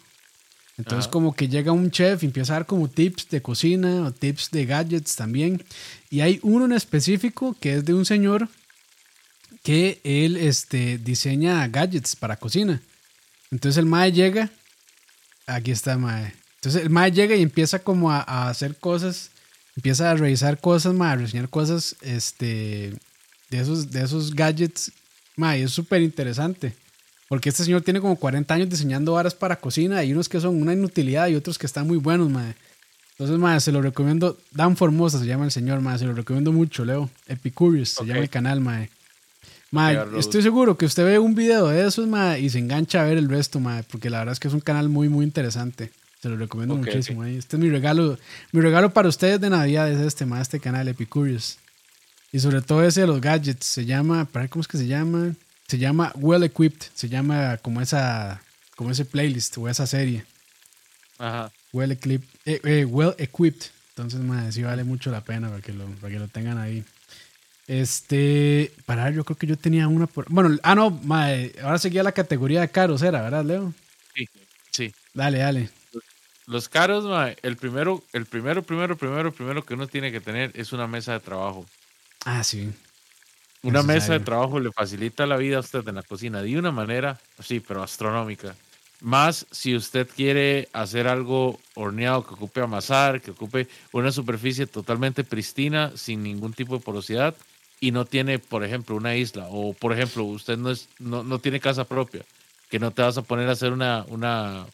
Entonces, Ajá. como que llega un chef y empieza a dar como tips de cocina o tips de gadgets también. Y hay uno en específico que es de un señor que él este, diseña gadgets para cocina. Entonces el mae llega, aquí está mae. Entonces el mae llega y empieza como a, a hacer cosas, empieza a revisar cosas, mae, a reseñar cosas este, de, esos, de esos gadgets. Mae, es súper interesante. Porque este señor tiene como 40 años diseñando varas para cocina. Hay unos que son una inutilidad y otros que están muy buenos, mae. Entonces, mae, se lo recomiendo. Dan Formosa se llama el señor, mae. Se lo recomiendo mucho, Leo. Epicurious se llama el canal, mae. Arroz. estoy seguro que usted ve un video de esos, y se engancha a ver el resto. Porque la verdad es que es un canal muy, muy interesante. Se lo recomiendo muchísimo. mae. Este es mi regalo. Mi regalo para ustedes de Navidad es este, este canal, Epicurious. Y sobre todo ese de los gadgets. Se llama, para cómo es que se llama. Se llama Well Equipped. Se llama como esa, como ese playlist o esa serie. Ajá. Well, equip- eh, eh, well equipped. Entonces, madre, sí vale mucho la pena para que lo, para que lo tengan ahí. Este, para yo creo que yo tenía una por. Bueno, ah, no, madre, ahora seguía la categoría de caros, era, ¿verdad, Leo? Sí, sí. Dale, dale. Los caros, mae, el primero, el primero, primero, primero, primero que uno tiene que tener es una mesa de trabajo. Ah, sí. Una mesa de trabajo le facilita la vida a usted en la cocina de una manera, sí, pero astronómica. Más si usted quiere hacer algo horneado que ocupe amasar, que ocupe una superficie totalmente pristina, sin ningún tipo de porosidad, y no tiene, por ejemplo, una isla, o por ejemplo, usted no, es, no, no tiene casa propia, que no te vas a poner a hacer una, una,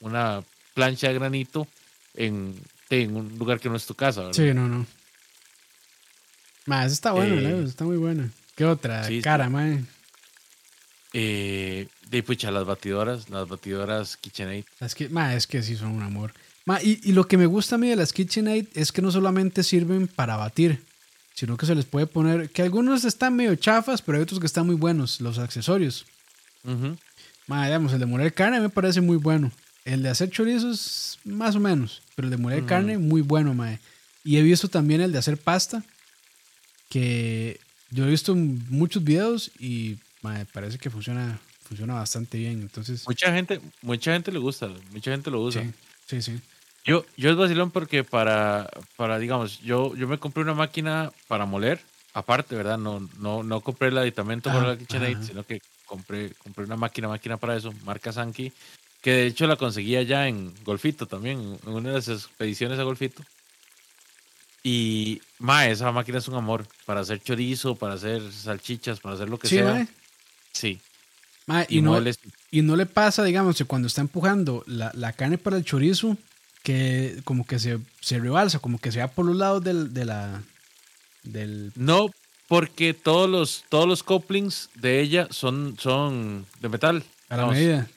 una plancha de granito en, en un lugar que no es tu casa, ¿verdad? Sí, no, no. Más, está buena, Eh, Leo, está muy buena. ¿Qué otra? sí. Cara, madre. Eh, de pucha, las batidoras, las batidoras KitchenAid. Las que, ma, es que sí son un amor. Ma, y, y lo que me gusta a mí de las KitchenAid es que no solamente sirven para batir, sino que se les puede poner, que algunos están medio chafas, pero hay otros que están muy buenos, los accesorios. Ujú. Ma, digamos, el de moler carne me parece muy bueno. El de hacer chorizos, más o menos, pero el de moler Ujú. carne, muy bueno, ma. Y he visto también el de hacer pasta, que yo he visto muchos videos y ma, parece que funciona, funciona bastante bien. Entonces, Mucha gente, mucha gente le gusta, mucha gente lo usa. sí, sí, sí. Yo, yo es vacilón porque para, para digamos, yo, yo me compré una máquina para moler, aparte, ¿verdad? No, no, no compré el aditamento Ah, para la KitchenAid, sino que compré, compré una máquina, máquina para eso, marca Sankey, que de hecho la conseguí allá en Golfito también, en una de las expediciones a Golfito. Y, ma, esa máquina es un amor para hacer chorizo, para hacer salchichas, para hacer lo que Sí, sea. Sí. Ma, Y, y, no, mueles- y no le pasa, digamos, que cuando está empujando la, la carne para el chorizo, que como que se, se rebalsa, como que se va por los lados del, de la, del... No, porque todos los, todos los couplings de ella son, son de metal. A la Vamos, medida.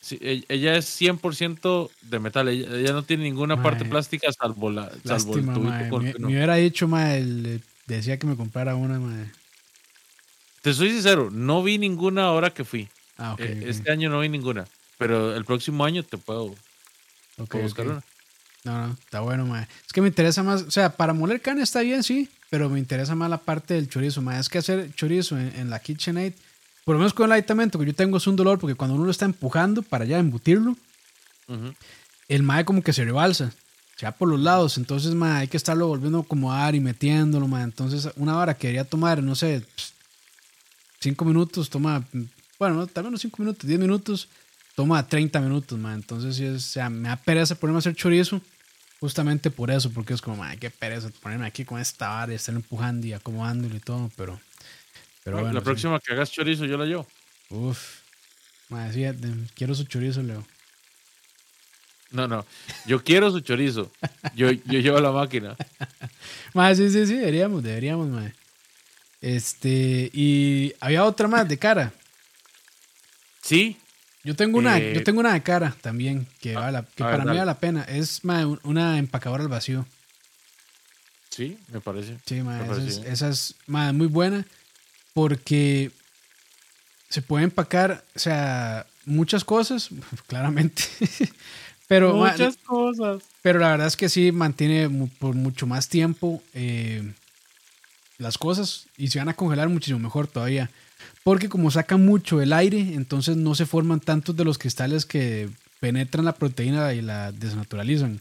sí, e- ella es 100% de metal. Ella, ella no tiene ninguna Mae, parte plástica salvo, la, salvo el Lástima, tubito mae. con Me, hubiera dicho, ma, el- le decía que me comprara una, ma. Te soy sincero, no vi ninguna ahora que fui. Ah, ok. Eh, Este año no vi ninguna. Pero el próximo año te puedo, ok, puedo buscar ok. una. No, no, está bueno, ma. Es que me interesa más, o sea, para moler carne está bien, sí, pero me interesa más la parte del chorizo, ma. Es que hacer chorizo en, en la KitchenAid, por lo menos con el aditamento que yo tengo es un dolor, porque cuando uno lo está empujando para ya embutirlo, Ujú. el mae como que se rebalsa, va por los lados, entonces mae, hay que estarlo volviendo a acomodar y metiéndolo, mae. Entonces, una hora que quería tomar, no sé, cinco minutos, toma, mm, bueno, vez no cinco minutos, diez minutos, toma 30 minutos, mae. Entonces, sí o sea, me da pereza ponerme a hacer chorizo, justamente por eso, porque es como, mae, qué pereza ponerme aquí con esta vara y estar empujando y acomodándolo y todo, pero, pero Bueno, bueno. la sí. próxima que hagas chorizo, yo la llevo. Uf, mae, sí, quiero su chorizo, Leo. No, no. Yo quiero su chorizo. Yo, yo llevo la máquina. Mae, sí, sí, sí, deberíamos, deberíamos, mae. Este, y había otra más de cara. Sí, Yo tengo una, Eh, yo tengo una de cara también, que, ah, vale la- que a ver, para mí vale la pena. Es una empacadora al vacío. sí, me parece. Sí, Me esa, parece es, esa muy buena porque se puede empacar, o sea, muchas cosas, claramente. Pero, Muchas cosas. Pero la verdad es que sí mantiene mu- por mucho más tiempo eh, las cosas y se van a congelar muchísimo mejor todavía. Porque como saca mucho el aire, entonces no se forman tantos de los cristales que penetran la proteína y la desnaturalizan.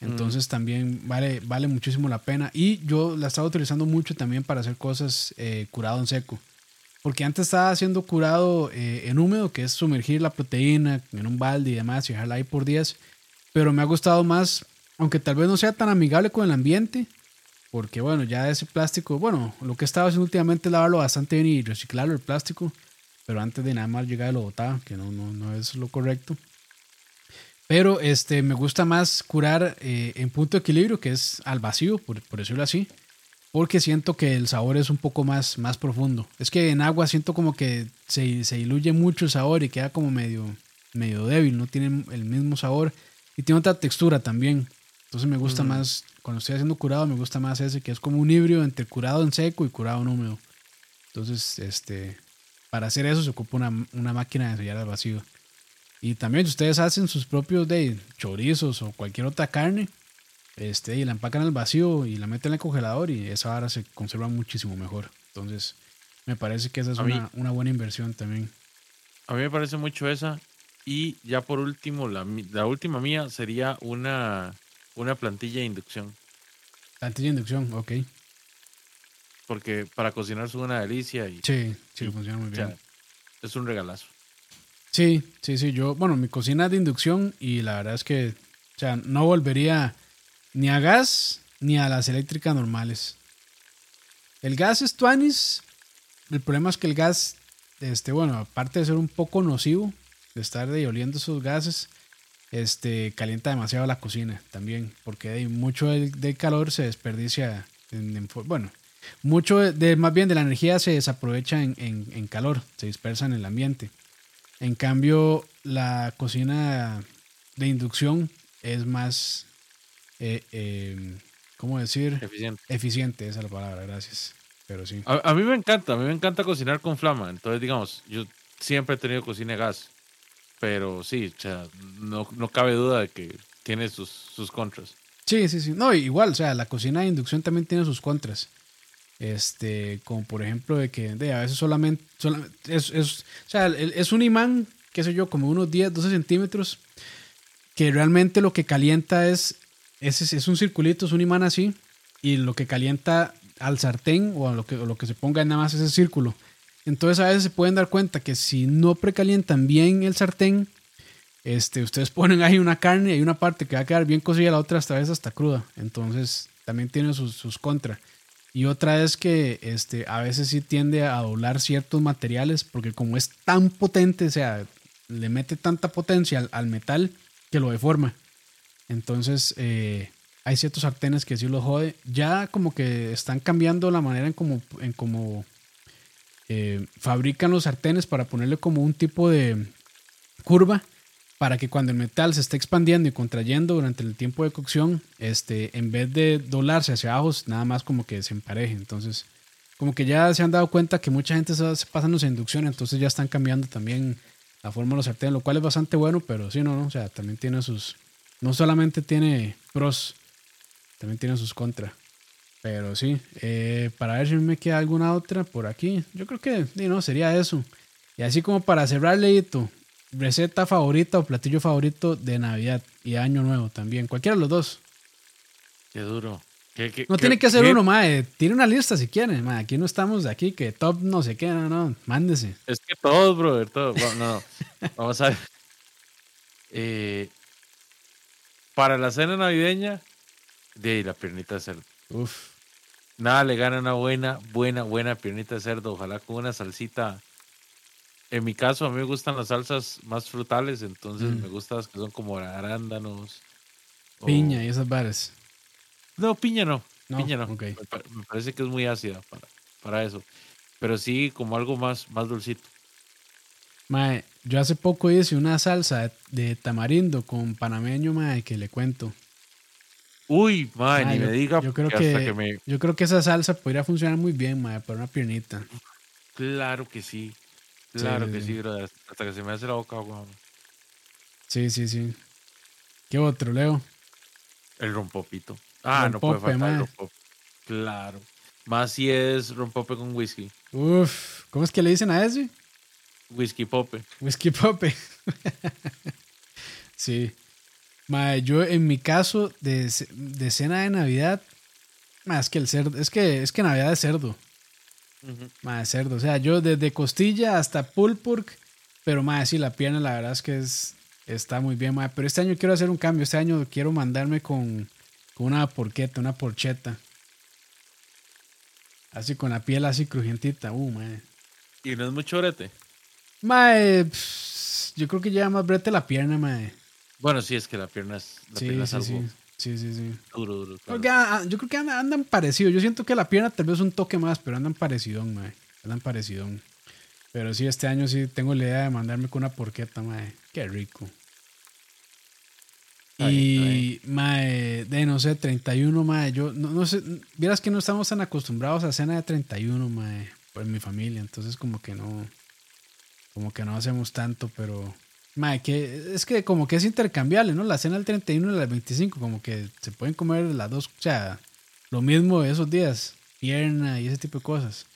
Entonces también vale, vale muchísimo la pena. Y yo la estaba utilizando mucho también para hacer cosas eh, curado en seco. Porque antes estaba haciendo curado eh, en húmedo, que es sumergir la proteína en un balde y demás y dejarla ahí por días. Pero me ha gustado más, aunque tal vez no sea tan amigable con el ambiente, porque bueno, ya ese plástico, bueno, lo que estaba haciendo últimamente es lavarlo bastante bien y reciclarlo el plástico, pero antes de nada más llegar lo botaba, que no, no, no es lo correcto. Pero este, me gusta más curar eh, en punto de equilibrio, que es al vacío, por, por decirlo así, porque siento que el sabor es un poco más, más profundo. Es que en agua siento como que se, se diluye mucho el sabor y queda como medio, medio débil, no tiene el mismo sabor y tiene otra textura también. Entonces me gusta Mm. más, cuando estoy haciendo curado, me gusta más ese, que es como un híbrido entre curado en seco y curado en húmedo. Entonces, este, para hacer eso se ocupa una, una máquina de sellar al vacío. Y también si ustedes hacen sus propios de chorizos o cualquier otra carne, este, y la empacan al vacío y la meten en el congelador y esa vara se conserva muchísimo mejor. Entonces, me parece que esa es mí- una, una buena inversión también. A mí me parece mucho esa. Y ya por último, la, la última mía sería una, una plantilla de inducción. Plantilla de inducción, ok. Porque para cocinar es una delicia y Sí, sí, funciona muy o sea, bien. es un regalazo. Sí, sí, sí. Yo, bueno, mi cocina es de inducción y la verdad es que, o sea, no volvería ni a gas ni a las eléctricas normales. El gas es tuanis. El problema es que el gas, este, bueno, aparte de ser un poco nocivo, de estar de oliendo esos gases, este, calienta demasiado la cocina también, porque hay mucho del, del calor se desperdicia, en, bueno, mucho de, de- más bien de la energía se desaprovecha en, en- en calor, se dispersa en el ambiente. En cambio, la cocina de inducción es más, eh, eh, ¿cómo decir? Eficiente. Eficiente, esa es la palabra, gracias. Pero sí. A, a mí me encanta, a mí me encanta cocinar con flama. Entonces, digamos, yo siempre he tenido cocina de gas. Pero sí, o sea, no, no cabe duda de que tiene sus, sus contras. Sí, sí, sí. No, igual, o sea, la cocina de inducción también tiene sus contras. Este, como por ejemplo de que de, a veces solamente, sola- es, es- o sea, es un imán, qué sé yo, como unos 10, 12 centímetros, que realmente lo que calienta es, es, es un circulito, es un imán así, y lo que calienta al sartén o a lo que, o lo que se ponga nada más ese círculo. Entonces a veces se pueden dar cuenta que si no precalientan bien el sartén, este, ustedes ponen ahí una carne y hay una parte que va a quedar bien cocida, la otra esta vez hasta cruda. Entonces también tiene sus, sus contras. Y otra es que este, a veces sí tiende a doblar ciertos materiales porque como es tan potente, o sea, le mete tanta potencia al, al metal que lo deforma. Entonces eh, hay ciertos sartenes que sí lo jode. Ya como que están cambiando la manera en como, en como eh, fabrican los sartenes para ponerle como un tipo de curva para que cuando el metal se esté expandiendo y contrayendo durante el tiempo de cocción, este, en vez de doblarse hacia abajo, nada más como que se empareje. Entonces, como que ya se han dado cuenta que mucha gente se pasa en inducción, entonces ya están cambiando también la forma de los sartenes, lo cual es bastante bueno, pero sí, no, no, o sea, también tiene sus, no solamente tiene pros, también tiene sus contras. Pero sí, eh, para ver si me queda alguna otra por aquí, yo creo que, no, sería eso. Y así como para cerrar, Leito, receta favorita o platillo favorito de Navidad y Año Nuevo también. Cualquiera de los dos. Qué duro. Qué- qué- No qué- tiene que ser qué- uno, mae. Tiene una lista si quieren, mae. Aquí no estamos de aquí, que top no sé qué, no, no. Mándese. Es que todos, brother, todos. No, no. Vamos a ver. Eh, para la cena navideña, de la piernita de cerdo. Uf. Nada le gana una buena, buena, buena piernita de cerdo. Ojalá con una salsita. En mi caso, a mí me gustan las salsas más frutales, entonces Mm. me gustan las que son como arándanos. o- Piña y esas bares. No, piña no. No, piña no. ok. Me, pa- me parece que es muy ácida para, para eso. Pero sí, como algo más, más dulcito. Mae, yo hace poco hice una salsa de, de tamarindo con panameño, mae, que le cuento. Uy, madre, Mae, ni yo- me diga yo creo que hasta que- que me. Yo creo que esa salsa podría funcionar muy bien, mae, para una piernita. Claro que sí. Claro sí, que sí. Hasta que se me hace la boca hombre. Sí, sí, sí. ¿Qué otro, Leo? El rompopito. Ah, no puede faltar el rompope. Claro. Más si es rompope con whisky. Uf, ¿cómo es que le dicen a ese? Whisky pope. Whisky Pope. sí. Mae, yo en mi caso de, de cena de Navidad, mae, es que el cerdo, es que, es que Navidad es cerdo. Mae, cerdo. O sea, yo desde costilla hasta pulled pork, pero mae, sí, la pierna la verdad es que es, está muy bien, mae. Pero este año quiero hacer un cambio. Este año quiero mandarme con, con una porqueta, una porcheta. Así con la piel así crujientita. Uh, mae. Y no es mucho orete. Mae, yo creo que lleva más brete la pierna, mae. Bueno, sí, es que la pierna es, la Sí, pierna es sí, algo sí. Sí, duro, duro. claro. Porque, ah, ah, yo creo que andan, andan parecidos. Yo siento que la pierna tal vez un toque más, pero andan parecidón, mae. Andan parecidón. Pero sí, este año sí tengo la idea de mandarme con una porqueta, mae. Qué rico. Está bien, está Y, mae, de no sé, 31, mae. Yo no, no sé, vieras que no estamos tan acostumbrados a cena de 31, mae, por mi familia. Entonces, como que no, como que no hacemos tanto, pero Mae, que es que como que es intercambiable, ¿no? La cena del 31 y la del 25, como que se pueden comer las dos, o sea, lo mismo de esos días, pierna y ese tipo de cosas.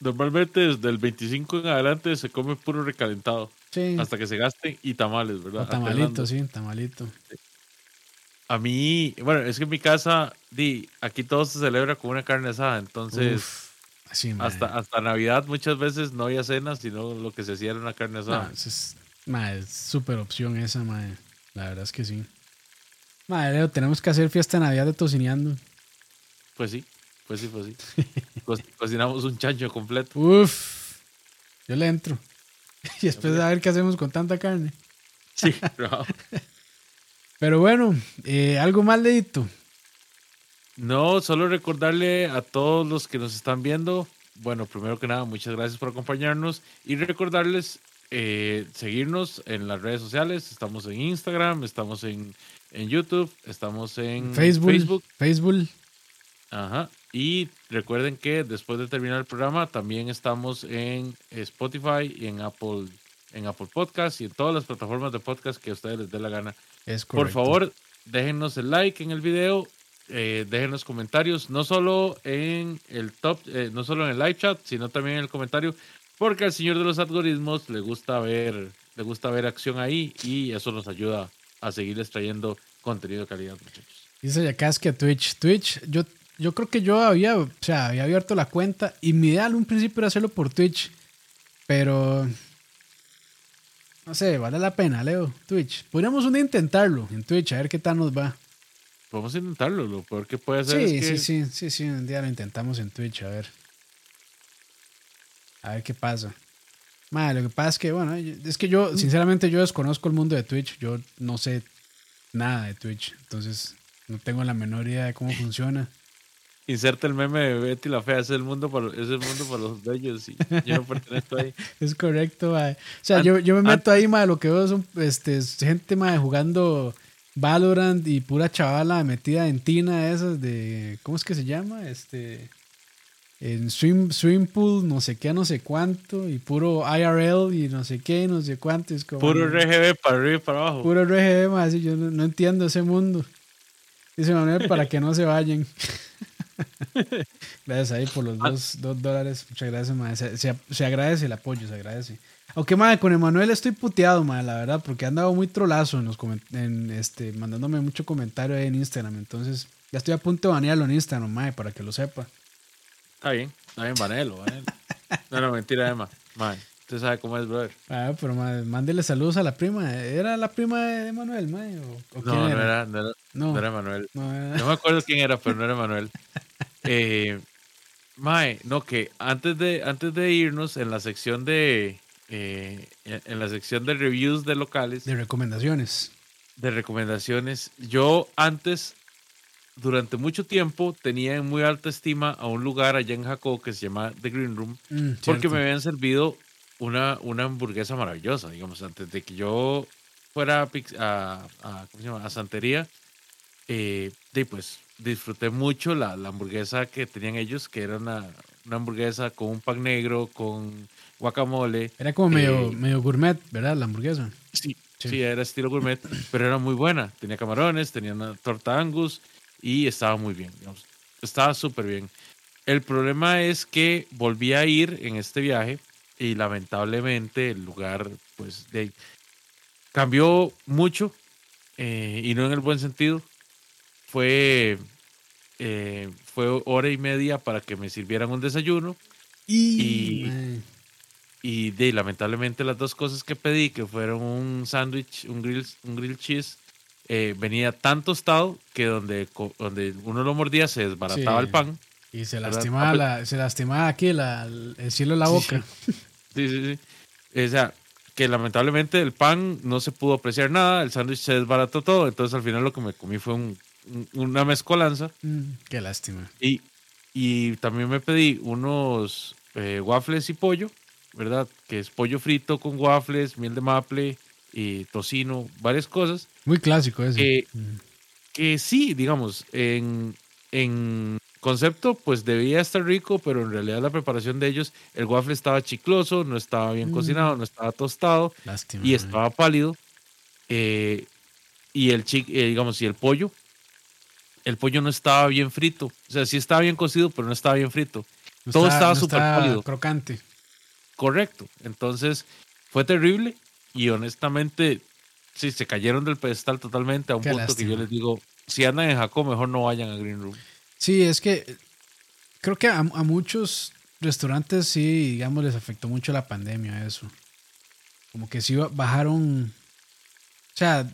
Normalmente desde el 25 en adelante se come puro recalentado. Sí. Hasta que se gasten y tamales, ¿verdad? O tamalito, sí, tamalito. A mí, bueno, es que en mi casa, di, aquí todo se celebra con una carne asada, entonces Uf, mae. hasta, hasta Navidad muchas veces no había cena, sino lo que se hacía era una carne No, asada. eso es, es súper opción esa, mae. La verdad es que sí. Madre, Leo, tenemos que hacer fiesta de Navidad de tocineando. Pues sí, pues sí, pues sí. Co- cocinamos un chancho completo. Uf, yo le entro. Y después a ver qué hacemos con tanta carne. Sí, no. Pero bueno, eh, algo más, Leito. No, solo recordarle a todos los que nos están viendo, bueno, primero que nada, muchas gracias por acompañarnos y recordarles eh, seguirnos en las redes sociales. Estamos en Instagram, estamos en, en YouTube, estamos en Facebook. Facebook. Facebook. Ajá. Y recuerden que después de terminar el programa también estamos en Spotify y en Apple, en Apple Podcast y en todas las plataformas de podcast que a ustedes les dé la gana. Es Por correcto. favor, déjenos el like en el video, eh, déjenos comentarios, no solo en el top, eh, no solo en el live chat, sino también en el comentario, porque al señor de los algoritmos le gusta ver, le gusta ver acción ahí y eso nos ayuda a seguirles trayendo contenido de calidad, muchachos. Dice que Twitch. Twitch, yo, yo creo que yo había, o sea, había abierto la cuenta y mi idea en un principio era hacerlo por Twitch. Pero no sé, vale la pena, Leo. Twitch. Podríamos un día intentarlo en Twitch, a ver qué tal nos va. A intentarlo, lo peor que puede hacer Sí, es que sí, sí, sí, sí, un día lo intentamos en Twitch, a ver. A ver qué pasa. Madre, lo que pasa es que, bueno, es que yo, sinceramente, yo desconozco el mundo de Twitch. Yo no sé nada de Twitch. Entonces, no tengo la menor idea de cómo funciona. inserta el meme de Betty la fea, es el mundo para, es el mundo para los bellos y yo no pertenezco ahí. Es correcto, mae. O sea, yo, yo me meto ahí, mae, lo que veo son este, es gente, mae, jugando Valorant y pura chavala metida en tina esas de, ¿cómo es que se llama? Este, en swim, swim pool, no sé qué, no sé cuánto, y puro IRL y no sé qué, no sé cuánto. Es como, Puro RGB para arriba y para abajo. Puro RGB, así yo no, no entiendo ese mundo. Dice Manuel, para que no se vayan. gracias ahí por los Ah. dos, dos dólares. Muchas gracias, mae. Se, se- se agradece el apoyo, se agradece. Aunque, madre, con Emanuel estoy puteado, madre, la verdad, porque han dado muy trolazo en los en, este, mandándome mucho comentario ahí en Instagram. Entonces, ya estoy a punto de banearlo en Instagram, madre, para que lo sepa. Está bien, está bien, Vanelo, Vanelo. No, no, mentira, Emma. Man, usted sabe cómo es, brother. Ah, pero, madre, mándele saludos a la prima. ¿Era la prima de o quién No, no era? no era, No, no era Manuel. no era- No me acuerdo quién era, pero no era Manuel. Eh, mae, no, que antes de, antes de irnos en la sección de eh, en la sección de reviews de locales, de recomendaciones. de recomendaciones, yo antes, durante mucho tiempo, tenía en muy alta estima a un lugar allá en Jacob que se llama The Green Room, Mm, porque me habían servido una, una hamburguesa maravillosa, digamos, antes de que yo fuera a, a, a- ¿cómo se llama? a Santería, eh, de, pues disfruté mucho la, la hamburguesa que tenían ellos, que era una, una hamburguesa con un pan negro, con guacamole. Era como medio, Eh, medio gourmet, ¿verdad? La hamburguesa. Sí, Sí. sí, era estilo gourmet, pero era muy buena. Tenía camarones, tenía una torta angus y estaba muy bien. digamos. Estaba súper bien. El problema es que volví a ir en este viaje y lamentablemente el lugar, pues, de ahí cambió mucho eh, y no en el buen sentido. Fue, eh, fue hora y media para que me sirvieran un desayuno Y, Y- y de, lamentablemente las dos cosas que pedí, que fueron un sándwich, un grill, un grill cheese, eh, venía tan tostado que donde, donde uno lo mordía se desbarataba Sí. el pan. y se lastimaba, la, se lastimaba aquí la, el cielo de la Sí, boca. Sí, sí, sí. O sea, que lamentablemente el pan no se pudo apreciar nada, el sándwich se desbarató todo, entonces al final lo que me comí fue un- un- una mezcolanza. Mm, qué lástima. Y, y también me pedí unos eh, waffles y pollo, ¿verdad? Que es pollo frito con waffles, miel de maple y tocino, varias cosas. Muy clásico ese. Eh, Mm. Que sí, digamos, en, en concepto, pues debía estar rico, pero en realidad la preparación de ellos, el waffle estaba chicloso, no estaba bien Mm. cocinado, no estaba tostado Lástima. y mae. estaba pálido. eh, y el chi- eh, digamos, y el pollo, el pollo no estaba bien frito. O sea, sí estaba bien cocido, pero no estaba bien frito. No todo está- estaba no súper pálido. Crocante. Correcto. Entonces, fue terrible y honestamente, sí, se cayeron del pedestal totalmente a un Qué punto que yo lástima. les digo, si andan en Jacob, mejor no vayan a Green Room. Sí, es que eh, creo que a, a muchos restaurantes sí, digamos, les afectó mucho la pandemia eso. Como que sí ba- bajaron, o sea,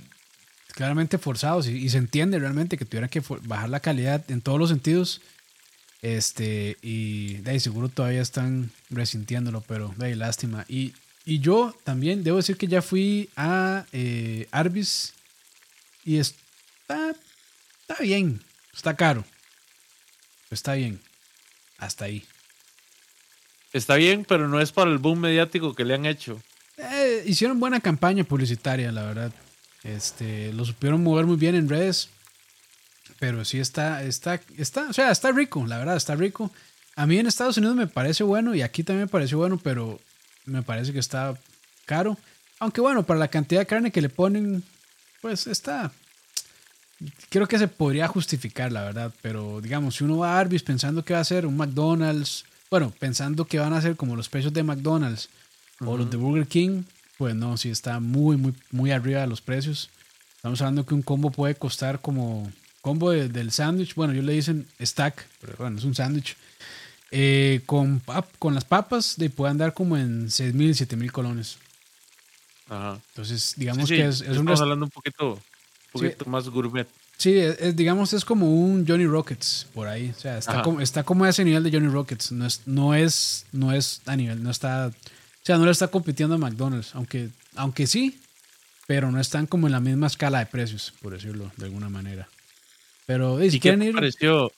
claramente forzados y, y se entiende realmente que tuvieran que bajar la calidad en todos los sentidos. Este, y de ahí seguro todavía están resintiéndolo, pero de ahí lástima. Y, y yo también debo decir que ya fui a eh, Arby's y está, está bien, está caro. Está bien. Hasta ahí. Está bien, pero no es para el boom mediático que le han hecho. Eh, hicieron buena campaña publicitaria, la verdad. Este, lo supieron mover muy bien en redes. Pero sí está, está, está, o sea, está rico, la verdad, está rico. A mí en Estados Unidos me parece bueno y aquí también me pareció bueno, pero me parece que está caro. Aunque bueno, para la cantidad de carne que le ponen, pues está. Creo que se podría justificar, la verdad. Pero digamos, si uno va a Arby's pensando que va a ser un McDonald's, bueno, pensando que van a ser como los precios de McDonald's o los de Burger King, pues no, sí está muy, muy, muy arriba de los precios. Estamos hablando que un combo puede costar como combo de- del sándwich. Bueno, yo le dicen stack, pero bueno, es un sándwich. Eh, con, con las papas de, puede andar como en 6 mil, 7 mil colones. Ajá. Entonces, digamos Sí, que sí, es, un estamos hablando un poquito, un poquito más gourmet. Sí, es- digamos es como un Johnny Rockets por ahí. O sea, está como, está como a ese nivel de Johnny Rockets. No es, no es, no es a nivel, no está. O sea, no le está compitiendo a McDonald's. Aunque, aunque sí, pero no están como en la misma escala de precios, por decirlo de alguna manera. Pero si ¿Y qué quieren te ir. pareció?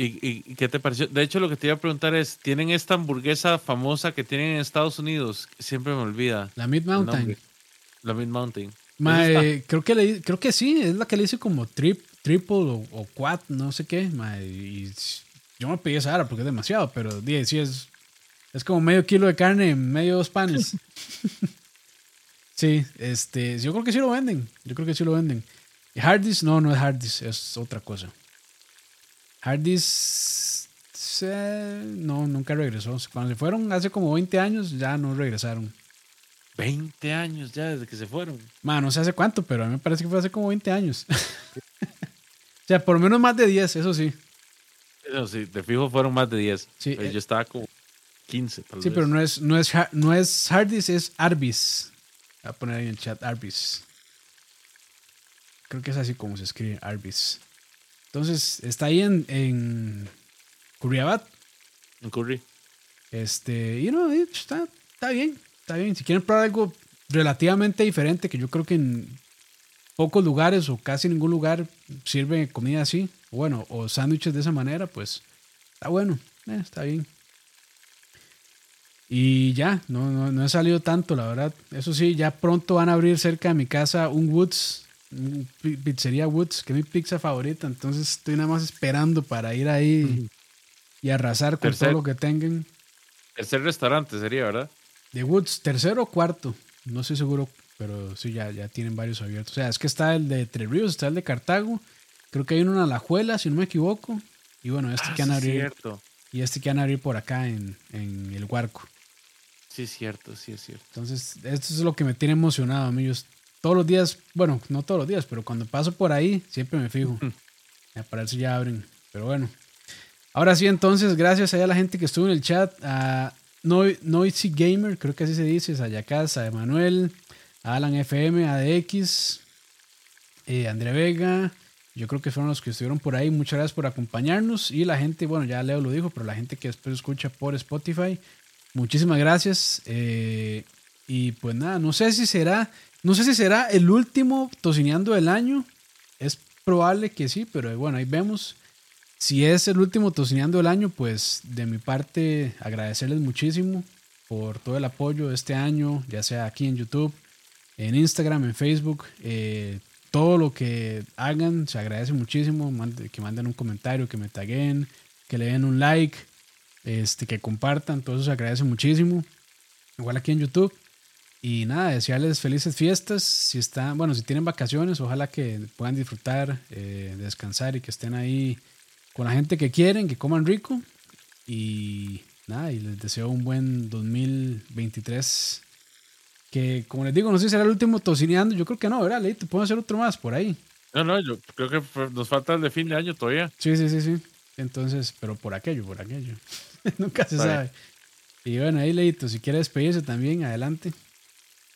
¿Y, y- qué te pareció? De hecho, lo que te iba a preguntar es, ¿tienen esta hamburguesa famosa que tienen en Estados Unidos? Siempre me olvida. La Mid Mountain. La Mid Mountain. Mae, ¿Dónde está? creo que le, creo que sí, es la que le hice como trip, triple o, o quad, no sé qué. mae, y yo me pedí esa ahora porque es demasiado, pero die, sí es, es como medio kilo de carne en medio dos panes. sí, este, yo creo que sí lo venden, yo creo que sí lo venden. Y Hardee's, no, no es Hardee's, es otra cosa. Hardee's, se- no, nunca regresó. Cuando se fueron hace como 20 años, ya no regresaron. 20 años ya desde que se fueron. Man, no sé hace cuánto, pero a mí me parece que fue hace como 20 años. o sea, por lo menos más de 10, eso sí. No, sí, de fijo fueron más de 10. Sí, Pues eh. yo estaba como 15, tal Sí, vez. pero no es, no es, no es Hardee's, es Arby's. Voy a poner ahí en el chat Arby's. Creo que es así como se escribe Arby's. Entonces, está ahí en, en Curriabat. En Curry. Este, y no, eh, está, está bien, está bien. Si quieren probar algo relativamente diferente, que yo creo que en pocos lugares o casi ningún lugar sirve comida así, bueno, o sándwiches de esa manera, pues está bueno, eh, está bien. Y ya, no, no, no he salido tanto, la verdad. Eso sí, ya pronto van a abrir cerca de mi casa un Woods, pizzería Woods, que es mi pizza favorita. Entonces estoy nada más esperando para ir ahí y arrasar con Tercer- todo lo que tengan. Tercer restaurante sería, ¿verdad? De Woods, tercero o cuarto, no estoy seguro, pero sí, ya, ya tienen varios abiertos. O sea, es que está el de Tres Ríos, está el de Cartago, creo que hay uno en Alajuela, si no me equivoco. Y bueno, este Ah, que van a abrir, cierto. y este que van a abrir por acá en, en el Huarco. Sí, es cierto, sí, es cierto. Entonces, esto es lo que me tiene emocionado, amigos. Todos los días, bueno, no todos los días, pero cuando paso por ahí, siempre me fijo. A para si ya abren. Pero bueno. Ahora sí, entonces, gracias a la gente que estuvo en el chat. A Noi- Noisy Gamer, creo que así se dice. Sayacas, a Emanuel, a Alan FM, a DX, eh, André Vega. Yo creo que fueron los que estuvieron por ahí. Muchas gracias por acompañarnos. Y la gente, bueno, ya Leo lo dijo, pero la gente que después escucha por Spotify. Muchísimas gracias. Eh, y pues nada, no sé si será, no sé si será el último tocineando del año. Es probable que sí, pero bueno, ahí vemos. Si es el último tocineando del año, pues de mi parte agradecerles muchísimo por todo el apoyo de este año, ya sea aquí en YouTube, en Instagram, en Facebook. eh, todo lo que hagan se agradece muchísimo. que manden un comentario, que me taguen, que le den un like, este, que compartan, todo eso se agradece muchísimo. Igual aquí en YouTube. Y nada, desearles felices fiestas. Si están, bueno, si tienen vacaciones, ojalá que puedan disfrutar, eh, descansar y que estén ahí con la gente que quieren, que coman rico. Y nada, y les deseo un buen 2023. Que como les digo, no sé si será el último tocineando. Yo creo que no, ¿verdad, Leito? Puedo hacer otro más por ahí. No, no, yo creo que nos falta el de fin de año todavía. Sí, sí, sí, sí. Entonces, pero por aquello, por aquello. Nunca se sabe. Y bueno, ahí Leito, si quiere despedirse también, adelante.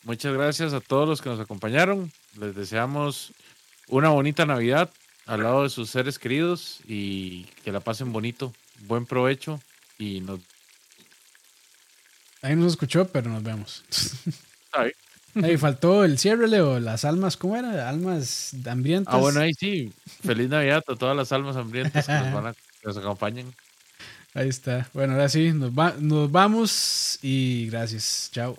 Muchas gracias a todos los que nos acompañaron. Les deseamos una bonita Navidad al lado de sus seres queridos y que la pasen bonito. Buen provecho y nos... Ahí nos escuchó, pero nos vemos. Ahí faltó el cierre, Leo. Las almas, ¿cómo era? Almas hambrientas. Ah, bueno, ahí sí. Feliz Navidad a todas las almas hambrientas que nos, van a, que nos acompañen. Ahí está. Bueno, ahora sí, nos, va, nos vamos y gracias. Chao.